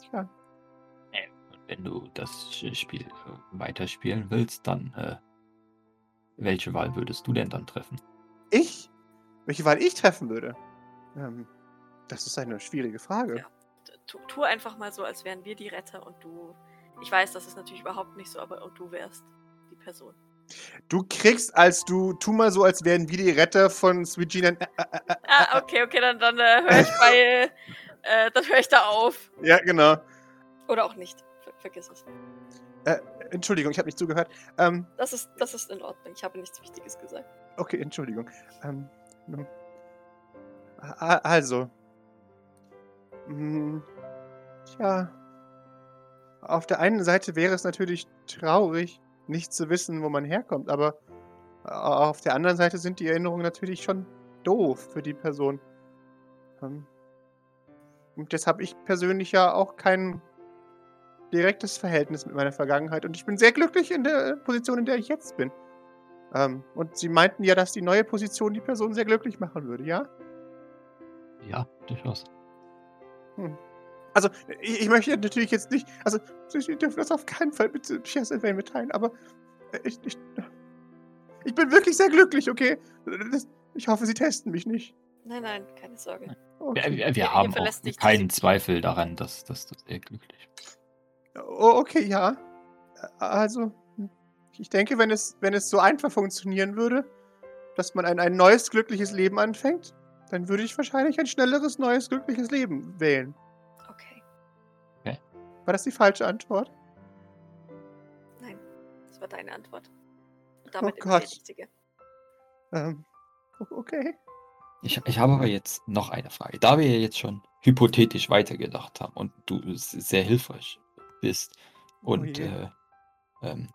Tja. Äh, und Wenn du das Spiel äh, weiterspielen willst, dann äh, welche Wahl würdest du denn dann treffen? Ich? Welche Wahl ich treffen würde? Ähm, das ist eine schwierige Frage. Ja. Tu, tu einfach mal so, als wären wir die Retter und du. Ich weiß, das ist natürlich überhaupt nicht so, aber du wärst die Person. Du kriegst, als du, tu mal so, als wären wir die Retter von Sweet Gene. Äh, äh, äh, Ah, okay, okay, dann, dann höre ich bei. Dann höre ich da auf. ja, genau. Oder auch nicht. Ver vergiss es. Entschuldigung, ich habe nicht zugehört. Ähm, Das ist, das ist in Ordnung. Ich habe nichts Wichtiges gesagt. Okay, Entschuldigung. Ähm, Also. Hm, Tja. Auf der einen Seite wäre es natürlich traurig, nicht zu wissen, wo man herkommt, aber äh, auf der anderen Seite sind die Erinnerungen natürlich schon doof für die Person. Ähm, Und jetzt habe ich persönlich ja auch kein direktes Verhältnis mit meiner Vergangenheit und ich bin sehr glücklich in der Position, in der ich jetzt bin. Ähm, und sie meinten ja, dass die neue Position die Person sehr glücklich machen würde, ja? Ja, durchaus. Also, ich, ich möchte natürlich jetzt nicht, also, Sie dürfen das auf keinen Fall mit Chess Event mitteilen, aber äh, ich, ich, ich bin wirklich sehr glücklich, okay? Das, ich hoffe, Sie testen mich nicht. Nein, nein, keine Sorge. Wir, Okay. wir, wir ihr haben auch keinen diese- Zweifel daran, dass, dass du sehr glücklich bist. Oh, okay, ja. Also, ich denke, wenn es, wenn es so einfach funktionieren würde, dass man ein, ein neues, glückliches Leben anfängt, dann würde ich wahrscheinlich ein schnelleres, neues, glückliches Leben wählen. War das die falsche Antwort? Nein, das war deine Antwort. Und damit Oh immer die Gott. richtige. Ähm, okay. Ich, ich habe aber jetzt noch eine Frage. Da wir ja jetzt schon hypothetisch weitergedacht haben und du sehr hilfreich bist, Und je. äh, ähm,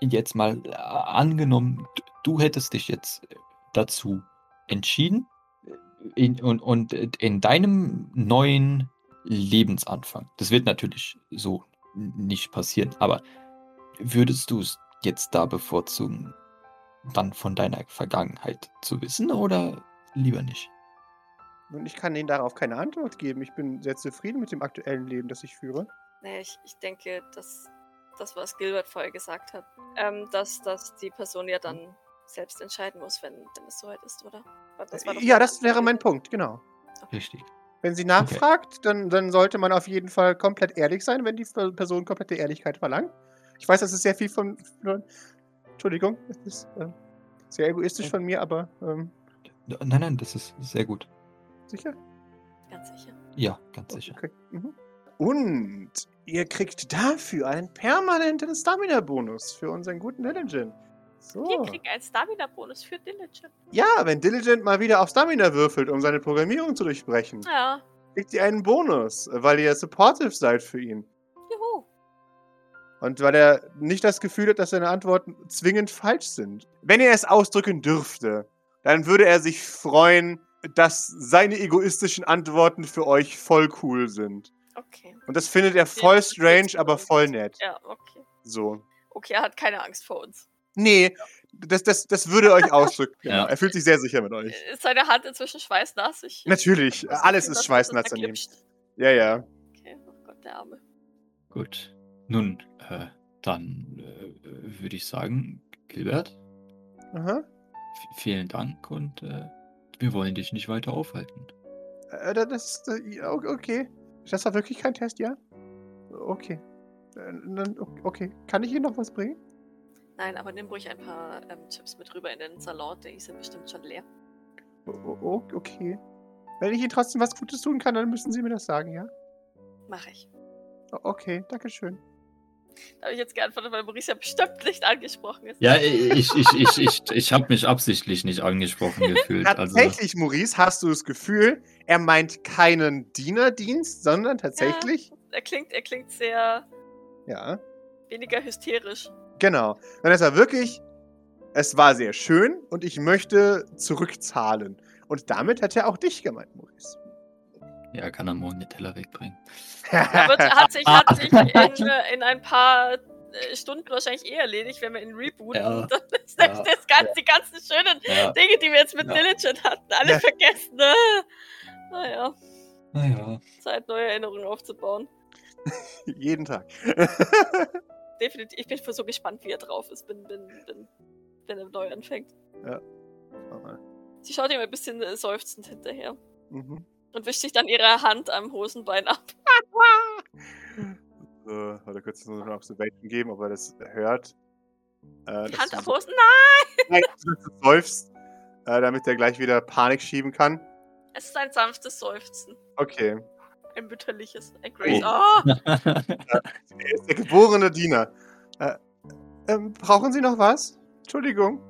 jetzt mal äh, angenommen, du hättest dich jetzt dazu entschieden äh, in, und, und in deinem neuen Lebensanfang, das wird natürlich so nicht passieren, aber würdest du es jetzt da bevorzugen, dann von deiner Vergangenheit zu wissen oder lieber nicht? Und ich kann Ihnen darauf keine Antwort geben. Ich bin sehr zufrieden mit dem aktuellen Leben, das ich führe. Nee, ich, ich denke, dass das, was Gilbert vorher gesagt hat, ähm, dass, dass die Person ja dann selbst entscheiden muss, wenn, wenn es soweit ist, oder? Das war doch ja, das wäre mein. Punkt, genau. Richtig. Wenn sie nachfragt, dann, dann sollte man auf jeden Fall komplett ehrlich sein, wenn die Person komplette Ehrlichkeit verlangt. Ich weiß, das ist sehr viel von. von Entschuldigung, das ist äh, sehr egoistisch von mir, aber ähm, Nein, nein, das ist sehr gut. sicher. Ganz sicher. Ja, ganz sicher. Okay. Mhm. Und ihr kriegt dafür einen permanenten Stamina-Bonus für unseren guten Diligent. So. Wir kriegen einen Stamina-Bonus für Diligent. Ja, wenn Diligent mal wieder auf Stamina würfelt, um seine Programmierung zu durchbrechen, Ja. kriegt ihr einen Bonus, weil ihr supportive seid für ihn. Juhu. Und weil er nicht das Gefühl hat, dass seine Antworten zwingend falsch sind. Wenn er es ausdrücken dürfte, dann würde er sich freuen, dass seine egoistischen Antworten für euch voll cool sind. Okay. Und das findet er voll Ja, strange, aber voll nett. Ja, okay. So. Okay, er hat keine Angst vor uns. Nee, das, das, das würde euch ausdrücken. Ja. Genau. Er fühlt sich sehr sicher mit euch. Ist seine Hand inzwischen schweißnass? Ich, Natürlich, alles ist schweißnass an ihm. Ja, ja. Okay, oh Gott, der Arme. Gut. Nun, äh, dann äh, würde ich sagen, Gilbert, Aha. vielen Dank und äh, wir wollen dich nicht weiter aufhalten. Äh, da- das, äh, ja, o- okay. Das war wirklich kein Test, ja? Okay. Äh, okay. Kann ich Ihnen noch was bringen? Nein, aber nimm ruhig ein paar ähm, Chips mit rüber in den Salon, die sind bestimmt schon leer. O- o- okay. Wenn ich Ihnen trotzdem was Gutes tun kann, dann müssen Sie mir das sagen, ja? Mach ich. O- Okay, dankeschön. Da habe ich jetzt geantwortet, weil Maurice ja bestimmt nicht angesprochen ist. Ja, ich, ich, ich, ich, ich habe mich absichtlich nicht angesprochen gefühlt. Also, Tatsächlich, Maurice, hast du das Gefühl, er meint keinen Dienerdienst, sondern tatsächlich. Er klingt, er klingt sehr Ja, weniger hysterisch. genau. Dann ist er wirklich. Es war sehr schön und ich möchte zurückzahlen. Und damit hat er auch dich gemeint, Maurice. ja, kann er morgen den Teller wegbringen. Er wird, hat sich, hat sich in, in ein paar äh, Stunden wahrscheinlich eh erledigt, wenn wir ihn rebooten. Ja. Dann ist Ja. das, das ganz, die ganzen schönen Ja, Dinge, die wir jetzt mit Ja. Diligent hatten, alle Ja. vergessen. Ah. Naja, naja. Zeit, neue Erinnerungen aufzubauen. Jeden Tag. Definitiv, ich bin so gespannt, wie er drauf ist, bin, bin, bin, wenn er neu anfängt. Sie schaut ihm ein bisschen äh, seufzend hinterher mhm. und wischt sich dann ihre Hand am Hosenbein ab. So, oder kurz so eine Observation geben, ob er das hört. Äh, Die Hand du am Hosen? Nein! Nein, du seufzt, äh, damit er gleich wieder Panik schieben kann. Es ist ein sanftes Seufzen. Okay. Ein mütterliches. Ein Grace. Oh. Er ist der geborene Diener. Äh, ähm, brauchen Sie noch was? Entschuldigung.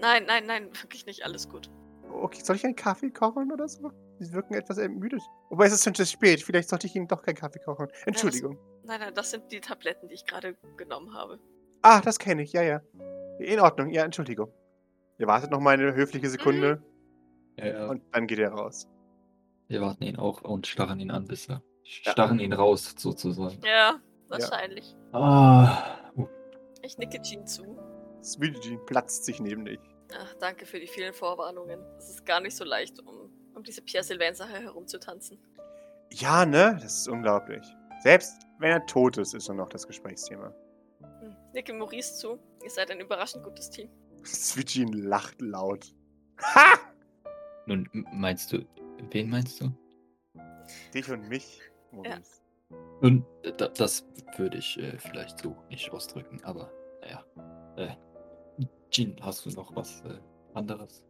Nein, nein, nein, wirklich nicht. Alles gut. Okay, soll ich einen Kaffee kochen oder so? Sie wirken etwas ermüdet. Wobei es ist schon zu spät. Vielleicht sollte ich Ihnen doch keinen Kaffee kochen. Entschuldigung. Nein, nein, das sind die Tabletten, die ich gerade genommen habe. Ah, das kenne ich. Ja, ja. In Ordnung. Ja, Entschuldigung. Ihr wartet noch mal eine höfliche Sekunde ja, ja. und dann geht er raus. Wir warten ihn auch und starren ihn an, bis er. Starren ihn raus, sozusagen. Ja, wahrscheinlich. Ah, uh, Ich nicke Jean zu. Sweetie Jean platzt sich neben dich. Ach, danke für die vielen Vorwarnungen. Es ist gar nicht so leicht, um, um diese Pierre Sylvain-Sache herumzutanzen. Ja, ne? Das ist unglaublich. Selbst wenn er tot ist, ist er noch das Gesprächsthema. Hm. Nicke Maurice zu. Ihr seid ein überraschend gutes Team. Sweetie Jean lacht laut. Ha! nun meinst du, wen meinst du? Dich und mich, Maurice. Nun, da, das würde ich äh, vielleicht so nicht ausdrücken, aber naja. Äh, Jean, hast du noch was äh, anderes?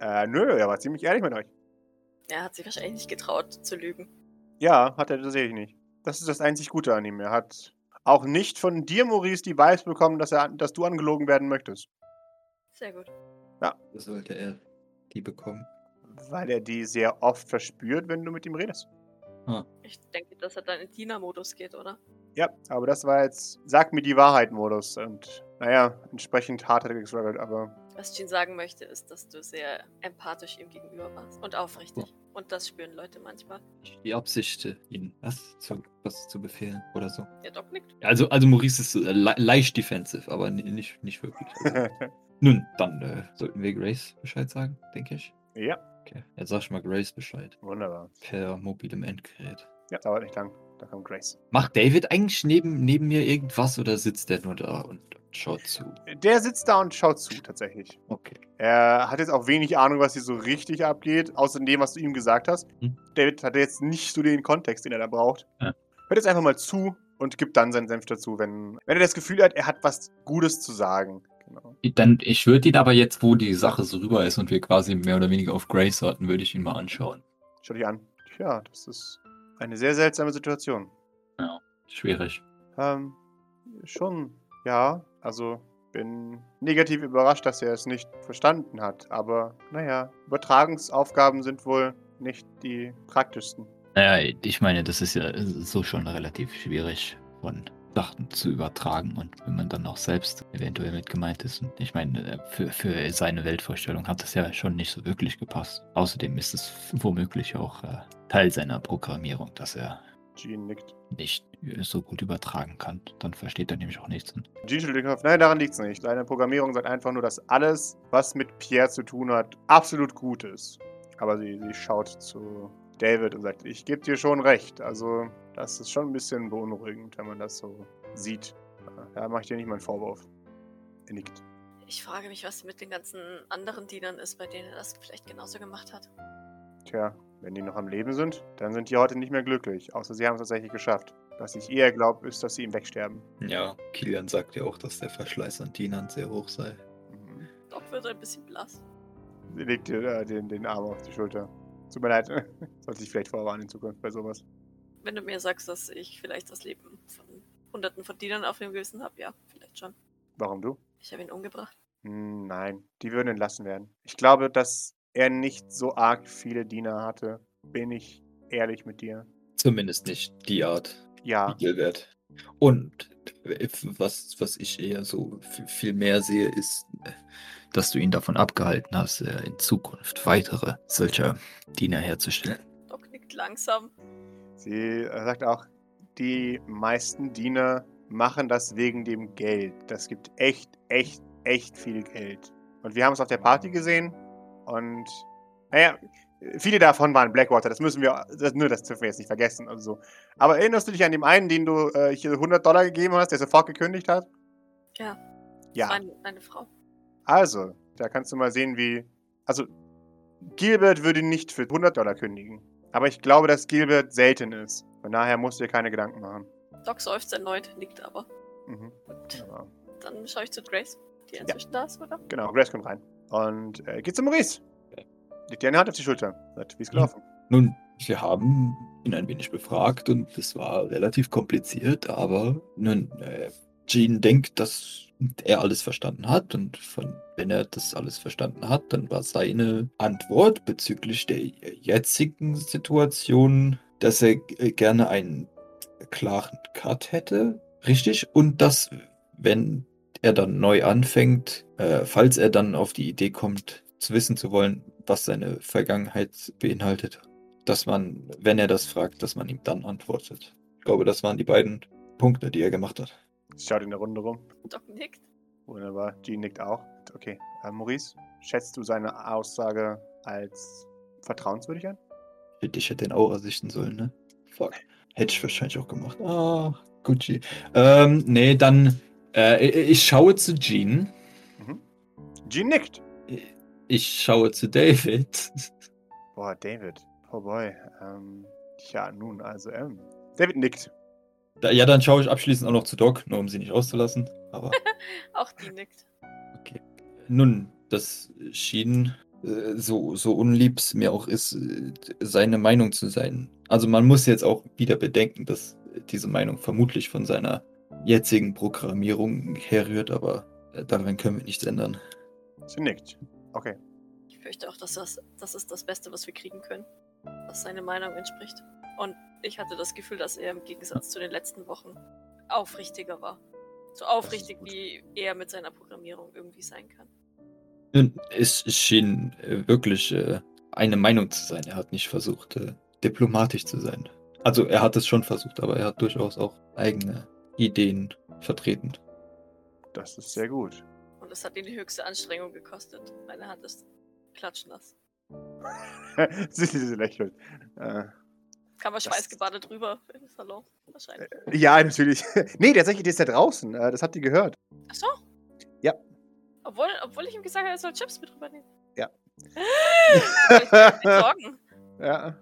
Äh, nö, er war ziemlich ehrlich mit euch. Er hat sich wahrscheinlich nicht getraut zu lügen. Ja, hat er tatsächlich nicht. Das ist das einzig Gute an ihm. Er hat auch nicht von dir, Maurice, die Vibes bekommen, dass, er, dass du angelogen werden möchtest. Sehr gut. Wo sollte er die bekommen? Weil er die sehr oft verspürt, wenn du mit ihm redest. Ich denke, dass er dann in Diener-Modus geht, oder? Ja, aber das war jetzt Sag mir die Wahrheit-Modus. Und naja, entsprechend hart hat er gestruggelt, aber Was Jean sagen möchte, ist, dass du sehr empathisch ihm gegenüber warst und aufrichtig. Und das spüren Leute manchmal. Die Absicht, ihnen was zu, was zu befehlen oder so. Der Doc nickt. Also, also Maurice ist äh, le leicht defensive, aber ni- nicht, nicht wirklich. Also, nun, dann äh, sollten wir Grace Bescheid sagen, denke ich. ja, Okay. Jetzt sag ich mal Grace Bescheid. wunderbar. Per mobilem Endgerät. Ja, dauert nicht lang. Da kommt Grace. Macht David eigentlich neben, neben mir irgendwas oder sitzt der nur da und schaut zu? Der sitzt da und schaut zu, tatsächlich. Okay. Er hat jetzt auch wenig Ahnung, was hier so richtig abgeht, außer dem, was du ihm gesagt hast. Hm. David hat jetzt nicht so den Kontext, den er da braucht. Ja. Hört jetzt einfach mal zu und gibt dann seinen Senf dazu, wenn, wenn er das Gefühl hat, er hat was Gutes zu sagen. Genau. Dann, ich würde ihn aber jetzt, wo die Sache so rüber ist und wir quasi mehr oder weniger auf Grace warten, würde ich ihn mal anschauen. Schau dich an. Tja, das ist eine sehr seltsame Situation. Schwierig. Ähm, schon, ja. Also, bin negativ überrascht, dass er es nicht verstanden hat. Aber, naja, Übertragungsaufgaben sind wohl nicht die praktischsten. Naja, ich meine, das ist ja so schon relativ schwierig von Sachen zu übertragen und wenn man dann auch selbst eventuell mit gemeint ist. Und ich meine, für, für seine Weltvorstellung hat das ja schon nicht so wirklich gepasst. Außerdem ist es womöglich auch äh, Teil seiner Programmierung, dass er Jean nickt. nicht so gut übertragen kann. Dann versteht er nämlich auch nichts. Jean schüttelt den Kopf. Nein, daran liegt es nicht. Deine Programmierung sagt einfach nur, dass alles, was mit Pierre zu tun hat, absolut gut ist. Aber sie, sie schaut zu David und sagt, ich gebe dir schon recht. Also, das ist schon ein bisschen beunruhigend, wenn man das so sieht. Da mache ich dir nicht mal einen Vorwurf. Er nickt. Ich frage mich, was mit den ganzen anderen Dienern ist, bei denen er das vielleicht genauso gemacht hat. Tja, wenn die noch am Leben sind, dann sind die heute nicht mehr glücklich. Außer sie haben es tatsächlich geschafft. Was ich eher glaube, ist, dass sie ihm wegsterben. Ja, Kilian sagt ja auch, dass der Verschleiß an Dienern sehr hoch sei. Mhm. Doc wird ein bisschen blass. Sie legt dir äh, den, den Arm auf die Schulter. Tut mir leid. Sollte ich vielleicht vorwarnen in Zukunft bei sowas. Wenn du mir sagst, dass ich vielleicht das Leben von Hunderten von Dienern auf dem Gewissen habe, ja, vielleicht schon. Warum du? Ich habe ihn umgebracht. Hm, Nein, die würden entlassen werden. Ich glaube, dass er nicht so arg viele Diener hatte. Bin ich ehrlich mit dir? Zumindest nicht die Art, Ja. Igelwert. Und äh, was, was ich eher so viel mehr sehe, ist, dass du ihn davon abgehalten hast, äh, in Zukunft weitere solcher Diener herzustellen. Doc nickt langsam. Sie äh, sagt auch, die meisten Diener machen das wegen dem Geld. Das gibt echt, echt, echt viel Geld. Und wir haben es auf der Party gesehen. Und naja, viele davon waren Blackwater. Das müssen wir, das, nur das dürfen wir jetzt nicht vergessen. Also, aber erinnerst du dich an den einen, den du äh, hier 100 Dollar gegeben hast, der sofort gekündigt hat? Ja. Ja. Meine, eine Frau. Also, da kannst du mal sehen, wie. Also, Gilbert würde nicht für 100 Dollar kündigen. Aber ich glaube, dass Gilbert selten ist. Von daher musst du dir keine Gedanken machen. Doc seufzt erneut, nickt aber. Mhm. Gut, Ja. dann schaue ich zu Grace, die inzwischen da ist, oder? Genau, Grace kommt rein. Und äh, geht zu Maurice. Legt dir eine Hand auf die Schulter. Sagt, wie ist gelaufen? Nun, wir haben ihn ein wenig befragt und es war relativ kompliziert, aber nun, äh, Jean denkt, dass er alles verstanden hat und von, wenn er das alles verstanden hat, dann war seine Antwort bezüglich der jetzigen Situation, dass er äh, gerne einen klaren Cut hätte, richtig? Und dass, wenn er dann neu anfängt, äh, falls er dann auf die Idee kommt, zu wissen zu wollen, was seine Vergangenheit beinhaltet, dass man, wenn er das fragt, dass man ihm dann antwortet. Ich glaube, das waren die beiden Punkte, die er gemacht hat. Schaut in der Runde rum. Doc nickt. Wunderbar. Jean nickt auch. Okay. Äh, Maurice, schätzt du seine Aussage als vertrauenswürdig? Hätte ich hätte den Aura sichten sollen, ne? Fuck. Hätte ich wahrscheinlich auch gemacht. Ah, Gucci. Ähm, nee, dann, äh, ich schaue zu Jean. Mhm. Jean nickt. Ich schaue zu David. Boah, David. Oh boy. Ähm, tja, nun, also, ähm. David nickt. Da, ja, dann schaue ich abschließend auch noch zu Doc, nur um sie nicht auszulassen. Aber Auch die nickt. okay. Nun, das schien äh, so, so unlieb es mir auch ist, äh, seine Meinung zu sein. Also man muss jetzt auch wieder bedenken, dass diese Meinung vermutlich von seiner jetzigen Programmierung herrührt, aber äh, daran können wir nichts ändern. Sie nickt. Okay. Ich fürchte auch, dass das, das ist das Beste, was wir kriegen können. Was seine Meinung entspricht. Und ich hatte das Gefühl, dass er im Gegensatz zu den letzten Wochen aufrichtiger war. So aufrichtig, wie er mit seiner Programmierung irgendwie sein kann. Nun, es schien äh, wirklich äh, eine Meinung zu sein. Er hat nicht versucht, äh, diplomatisch zu sein. Also er hat es schon versucht, aber er hat durchaus auch eigene Ideen vertreten. Das ist sehr gut. Und es hat ihn die höchste Anstrengung gekostet. Meine Hand ist klatschnass. sie, sie lächelt. Äh, Er Das- schweißgebadet drüber im Salon. Wahrscheinlich. ja, natürlich. nee, tatsächlich, der ist ja draußen. Äh, das habt ihr gehört. Achso? Ja. Obwohl, obwohl ich ihm gesagt habe, er soll Chips mit rübernehmen. Ja. Ich sorgen? Ja.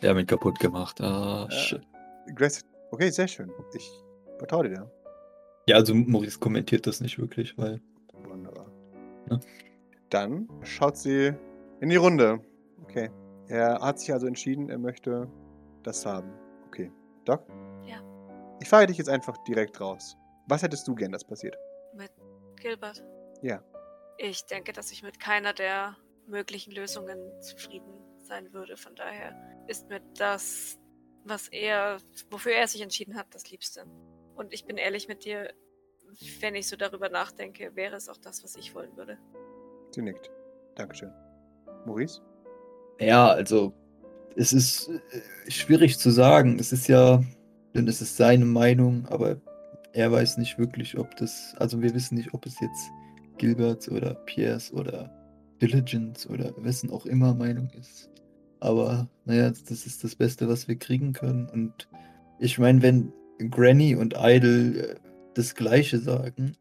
Wir haben ihn kaputt gemacht. Ah, Ja. shit. Okay, sehr schön. Ich vertraue dir. Ja, also Maurice kommentiert das nicht wirklich, weil. Wunderbar. Ja. Dann schaut sie in die Runde. Okay. Er hat sich also entschieden, er möchte das haben. Okay. Doc? Ja. Ich frage dich jetzt einfach direkt raus. Was hättest du gern, dass passiert? Gilbert. Ja. Ich denke, dass ich mit keiner der möglichen Lösungen zufrieden sein würde. Von daher ist mir das, was er, wofür er sich entschieden hat, das Liebste. Und ich bin ehrlich mit dir, wenn ich so darüber nachdenke, wäre es auch das, was ich wollen würde. Sie nickt. Dankeschön. Maurice? Ja, also es ist äh, schwierig zu sagen. Es ist ja, denn es ist seine Meinung, aber er weiß nicht wirklich, ob das, also wir wissen nicht, ob es jetzt Gilberts oder Piers oder Diligence oder wessen auch immer Meinung ist. Aber naja, das ist das Beste, was wir kriegen können. Und ich meine, wenn Granny und Idle äh, das Gleiche sagen,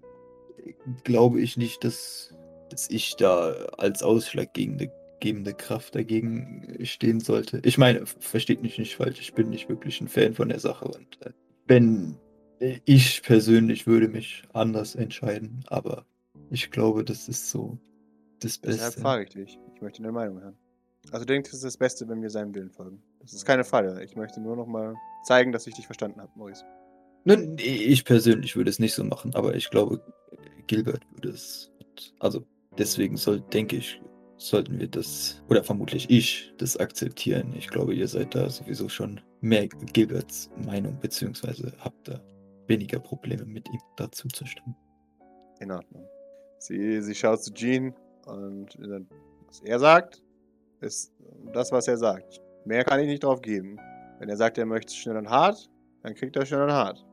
glaube ich nicht, dass, dass ich da als ausschlaggebende gebende Kraft dagegen stehen sollte. Ich meine, versteht mich nicht falsch, ich bin nicht wirklich ein Fan von der Sache und äh, wenn äh, ich persönlich würde mich anders entscheiden, aber ich glaube, das ist so das Deshalb Beste. frage ich dich. Ich möchte deine Meinung hören. Also du denkst, es ist das Beste, wenn wir seinem Willen folgen. Das ist keine Falle. Ich möchte nur noch mal zeigen, dass ich dich verstanden habe, Maurice. Nun, ich persönlich würde es nicht so machen, aber ich glaube, Gilbert würde es. Also deswegen soll, denke ich, sollten wir das, oder vermutlich ich, das akzeptieren. Ich glaube, ihr seid da sowieso schon mehr Gilberts Meinung, beziehungsweise habt da weniger Probleme mit ihm dazu zu stimmen. In Ordnung. Sie, sie schaut zu Jean und äh, was er sagt, ist das, was er sagt. Mehr kann ich nicht drauf geben. Wenn er sagt, er möchte schnell und hart, dann kriegt er schnell und hart.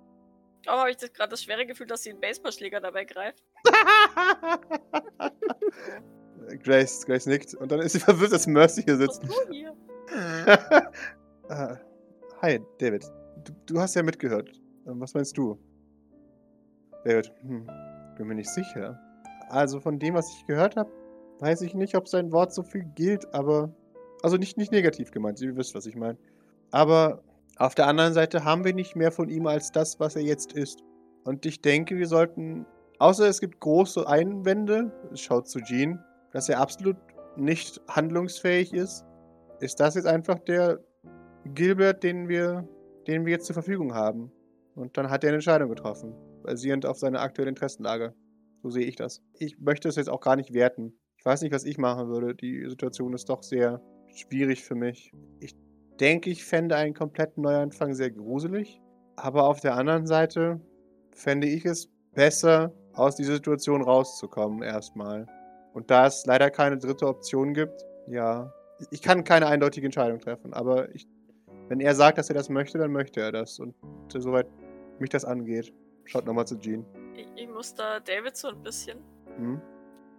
Warum habe ich das gerade das schwere Gefühl, dass sie einen Baseballschläger dabei greift? Grace, Grace nickt und dann ist sie verwirrt, dass Mercy hier Was sitzt. tun hier? Äh, Hi, David. Du, du hast ja mitgehört. Ähm, Was meinst du? David, hm, bin mir nicht sicher. Also von dem, was ich gehört habe, weiß ich nicht, ob sein Wort so viel gilt, aber. Also nicht, nicht negativ gemeint, ihr wisst, was ich meine. Aber auf der anderen Seite haben wir nicht mehr von ihm als das, was er jetzt ist. Und ich denke, wir sollten. Außer es gibt große Einwände, schaut zu Jean, dass er absolut nicht handlungsfähig ist, ist das jetzt einfach der Gilbert, den wir, den wir jetzt zur Verfügung haben. Und dann hat er eine Entscheidung getroffen, basierend auf seiner aktuellen Interessenlage. So sehe ich das. Ich möchte es jetzt auch gar nicht werten. Ich weiß nicht, was ich machen würde. Die Situation ist doch sehr schwierig für mich. Ich denke, ich fände einen kompletten Neuanfang sehr gruselig. Aber auf der anderen Seite fände ich es besser, aus dieser Situation rauszukommen erstmal. Und da es leider keine dritte Option gibt, ja, ich kann keine eindeutige Entscheidung treffen, aber ich, wenn er sagt, dass er das möchte, dann möchte er das. Und soweit mich das angeht, schaut nochmal zu Jean. Ich, ich muss da David so ein bisschen. Hm?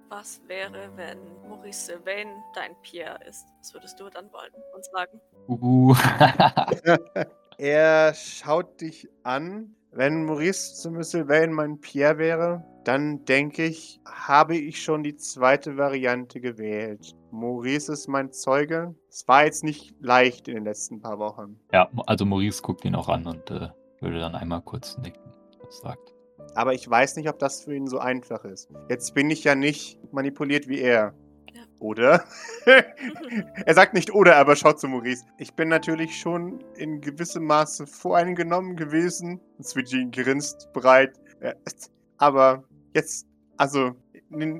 Was wäre, wenn Maurice Sylvain dein Pierre ist? Was würdest du dann wollen und sagen? Uh. Er schaut dich an. Wenn Maurice zum Sylvain mein Pierre wäre, dann denke ich, habe ich schon die zweite Variante gewählt. Maurice ist mein Zeuge. Es war jetzt nicht leicht in den letzten paar Wochen. ja, also Maurice guckt ihn auch an und äh, würde dann einmal kurz nicken, was sagt. Aber ich weiß nicht, ob das für ihn so einfach ist. Jetzt bin ich ja nicht manipuliert wie er. Oder? er sagt nicht oder, aber schaut zu Maurice. Ich bin natürlich schon in gewissem Maße voreingenommen gewesen. Switchy grinst breit. Aber jetzt, also,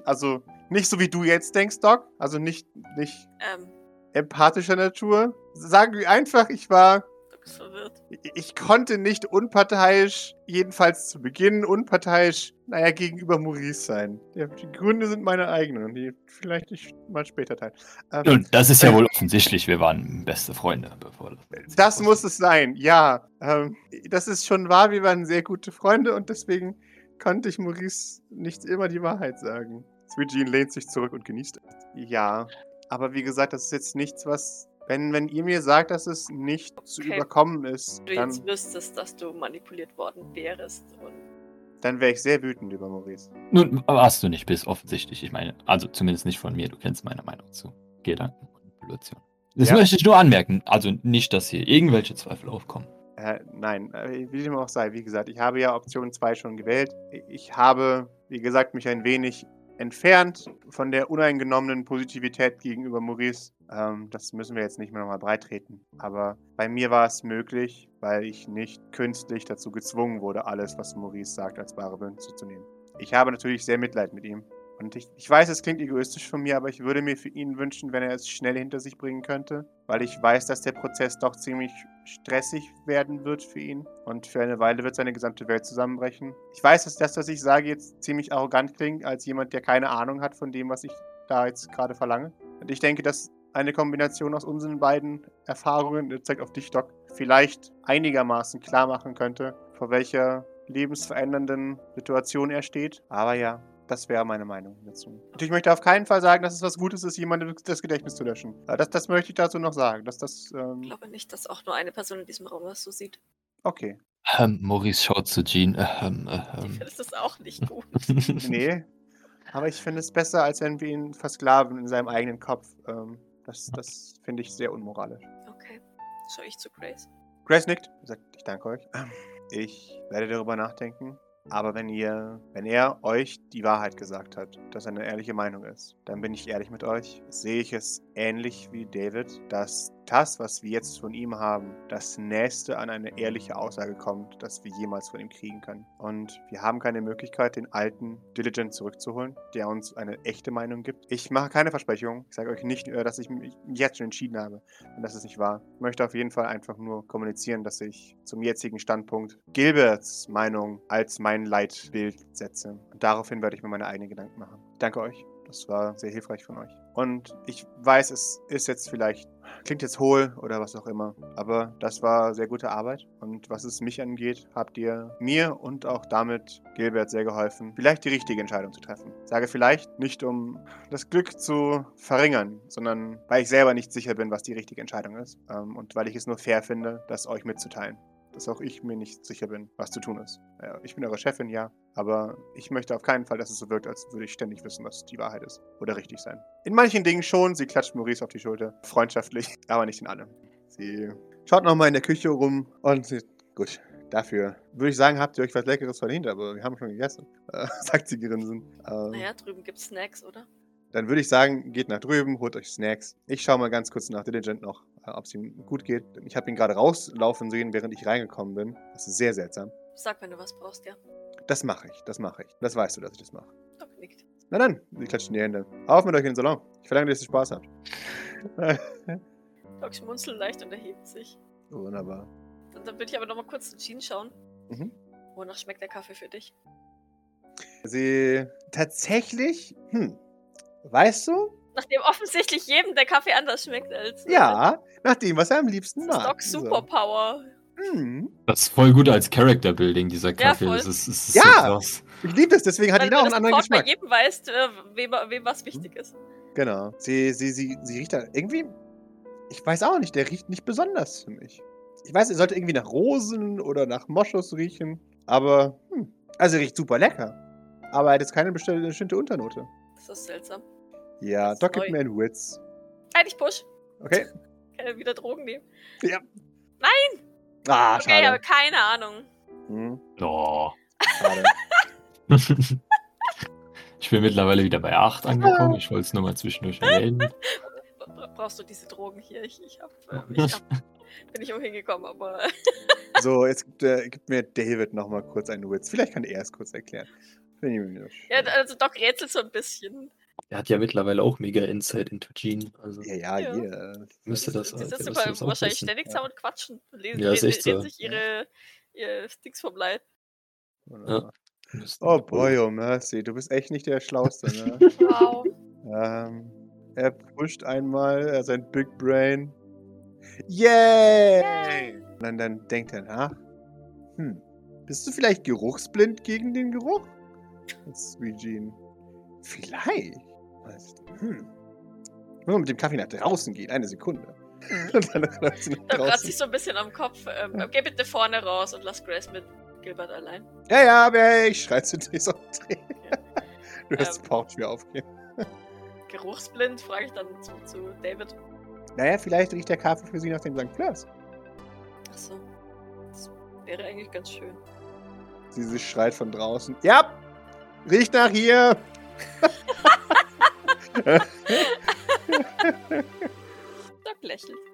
also nicht so wie du jetzt denkst, Doc. Also nicht, nicht Ähm, empathischer Natur. Sagen wir einfach, ich war ist verwirrt. Ich konnte nicht unparteiisch, jedenfalls zu Beginn unparteiisch, naja, gegenüber Maurice sein. Die Gründe sind meine eigenen, die vielleicht ich mal später teilen. Ähm, Und das ist ja wohl offensichtlich, wir waren beste Freunde, bevor das muss es sein, ja. Ähm, das ist schon wahr, wir waren sehr gute Freunde und deswegen konnte ich Maurice nicht immer die Wahrheit sagen. Sweet Jean lehnt sich zurück und genießt es. Ja, aber wie gesagt, das ist jetzt nichts, was. Wenn, wenn ihr mir sagt, dass es nicht zu Okay. überkommen ist, Wenn du dann, jetzt wüsstest, dass du manipuliert worden wärst. Und dann wäre ich sehr wütend über Maurice. Nun, warst du nicht bis offensichtlich. Ich meine, also zumindest nicht von mir. Du kennst meine Meinung zu Gedanken und Manipulation. Das Ja. möchte ich nur anmerken. Also nicht, dass hier irgendwelche Zweifel aufkommen. Äh, nein, äh, wie dem auch sei, wie gesagt, ich habe ja Option 2 schon gewählt. Ich habe, wie gesagt, mich ein wenig entfernt von der uneingenommenen Positivität gegenüber Maurice. Ähm, das müssen wir jetzt nicht mehr nochmal breitreten. Aber bei mir war es möglich, weil ich nicht künstlich dazu gezwungen wurde, alles, was Maurice sagt, als bare Münze zu nehmen. Ich habe natürlich sehr Mitleid mit ihm. Und ich, ich weiß, es klingt egoistisch von mir, aber ich würde mir für ihn wünschen, wenn er es schnell hinter sich bringen könnte, weil ich weiß, dass der Prozess doch ziemlich stressig werden wird für ihn und für eine Weile wird seine gesamte Welt zusammenbrechen. Ich weiß, dass das, was ich sage, jetzt ziemlich arrogant klingt, als jemand, der keine Ahnung hat von dem, was ich da jetzt gerade verlange. Und ich denke, dass eine Kombination aus unseren beiden Erfahrungen, das zeigt auf dich, Doc, vielleicht einigermaßen klar machen könnte, vor welcher lebensverändernden Situation er steht. Aber ja, das wäre meine Meinung dazu. Und ich möchte auf keinen Fall sagen, dass es was Gutes ist, jemandem das Gedächtnis zu löschen. Das, das möchte ich dazu noch sagen. Dass das, ähm, ich glaube nicht, dass auch nur eine Person in diesem Raum das so sieht. okay. Ähm, Maurice schaut zu Jean. Ähm, äh, Ich ähm. finde das auch nicht gut. Nee. Aber ich finde es besser, als wenn wir ihn versklaven in seinem eigenen Kopf. Ähm, das das finde ich sehr unmoralisch. Okay. Schau ich zu Grace. Grace nickt. Sagt, ich danke euch. Ähm, Ich werde darüber nachdenken. Aber wenn ihr, wenn er euch die Wahrheit gesagt hat, dass er eine ehrliche Meinung ist, dann bin ich ehrlich mit euch. Sehe ich es ähnlich wie David, dass das, was wir jetzt von ihm haben, das nächste an eine ehrliche Aussage kommt, das wir jemals von ihm kriegen können. Und wir haben keine Möglichkeit, den alten Diligent zurückzuholen, der uns eine echte Meinung gibt. Ich mache keine Versprechung. Ich sage euch nicht, äh, dass ich mich jetzt schon entschieden habe. Und das ist nicht wahr. Ich möchte auf jeden Fall einfach nur kommunizieren, dass ich zum jetzigen Standpunkt Gilberts Meinung als mein Leitbild setze. Und daraufhin werde ich mir meine eigenen Gedanken machen. Ich danke euch. Das war sehr hilfreich von euch. Und ich weiß, es ist jetzt vielleicht, klingt jetzt hohl oder was auch immer, aber das war sehr gute Arbeit. Und was es mich angeht, habt ihr mir und auch damit Gilbert sehr geholfen, vielleicht die richtige Entscheidung zu treffen. Ich sage vielleicht nicht, um das Glück zu verringern, sondern weil ich selber nicht sicher bin, was die richtige Entscheidung ist. Ähm, und weil ich es nur fair finde, das euch mitzuteilen. Dass auch ich mir nicht sicher bin, was zu tun ist. Ja, ich bin eure Chefin, ja. Aber ich möchte auf keinen Fall, dass es so wirkt, als würde ich ständig wissen, was die Wahrheit ist. Oder richtig sein. In manchen Dingen schon. Sie klatscht Maurice auf die Schulter. Freundschaftlich. Aber nicht in allem. Sie schaut nochmal in der Küche rum und sie. Gut. Dafür würde ich sagen, habt ihr euch was Leckeres verdient, aber wir haben schon gegessen. Äh, sagt sie grinsend. Ähm, Naja, drüben gibt's Snacks, oder? dann würde ich sagen, geht nach drüben, holt euch Snacks. Ich schaue mal ganz kurz nach Diligent noch, ob es ihm gut geht. Ich habe ihn gerade rauslaufen sehen, während ich reingekommen bin. Das ist sehr seltsam. Sag, wenn du was brauchst, ja. Das mache ich, das mache ich. Das weißt du, dass ich das mache. Doc nickt. Na dann, sie klatscht in die Hände. Auf mit euch in den Salon. Ich verlange, dass ihr Spaß habt. Doc schmunzelt leicht und erhebt sich. Wunderbar. Dann, dann würde ich aber noch mal kurz zu Jean schauen. Mhm. Wonach schmeckt der Kaffee für dich? Sie tatsächlich, hm, weißt du? Nachdem offensichtlich jedem der Kaffee anders schmeckt als. Ja, nach dem, was er am liebsten Das ist mag. Docs Superpower. So. Hm. Das ist voll gut als Character Building, dieser Kaffee. voll. das ist, das ist Ja! so. Ich liebe das, deswegen hat Weil jeder auch einen anderen Geschmack. bei jedem weißt, äh, wem, wem was wichtig ist. Genau. Sie, sie, sie, sie riecht da irgendwie. Ich weiß auch nicht, der riecht nicht besonders für mich. Ich weiß, er sollte irgendwie nach Rosen oder nach Moschus riechen. Aber, hm. Also, er riecht super lecker. Aber er hat jetzt keine besti- bestimmte Unternote. Das ist seltsam. Ja, Doc gibt mir einen Witz. Nein, ich push. Okay? Kann er wieder Drogen nehmen. Ah, Okay, aber schade. keine Ahnung. Hm, Oh. schade. ich bin mittlerweile wieder bei 8 angekommen. Ich wollte es nur mal zwischendurch erwähnen. Bra- Brauchst du diese Drogen hier? Ich, ich hab, äh, ich hab bin ich auch hingekommen, aber so, jetzt gibt, äh, gibt mir David nochmal kurz einen Witz. Vielleicht kann er es kurz erklären. Ja, also Doc rätselt so ein bisschen. Er hat ja mittlerweile auch mega Insight into Gene. Also Ja, ja, Ja. hier. müsste das, Sie müsste sitzen das bei- auch wahrscheinlich wissen. ständig zusammen und quatschen. Lesen, Ja, ist reden, echt reden so. sich ihre, ihr Dings vom Leid. Wunderbar. Müssten- Oh boy, oh mercy, du bist echt nicht der Schlauste, ne? Wow. ähm, er pusht einmal sein Big Brain. Yay! Und dann, dann denkt er nach. Hm, bist du vielleicht geruchsblind gegen den Geruch? Das ist wie Jean. Vielleicht. Was? Hm. Ich muss mal mit dem Kaffee nach draußen gehen. Eine Sekunde. Und dann sie kratzt sich so ein bisschen am Kopf. Ähm, Geh bitte vorne raus und lass Grace mit Gilbert allein. Ja, ja, aber ich schrei zu dir so drehen. Du hörst Ähm. die Portür aufgehen. Geruchsblind, frage ich dann zu, zu David. Naja, vielleicht riecht der Kaffee für sie nach dem St. Fleurs. Achso. Das wäre eigentlich ganz schön. Sie schreit von draußen. Ja! Riecht nach hier! Doc lächelt.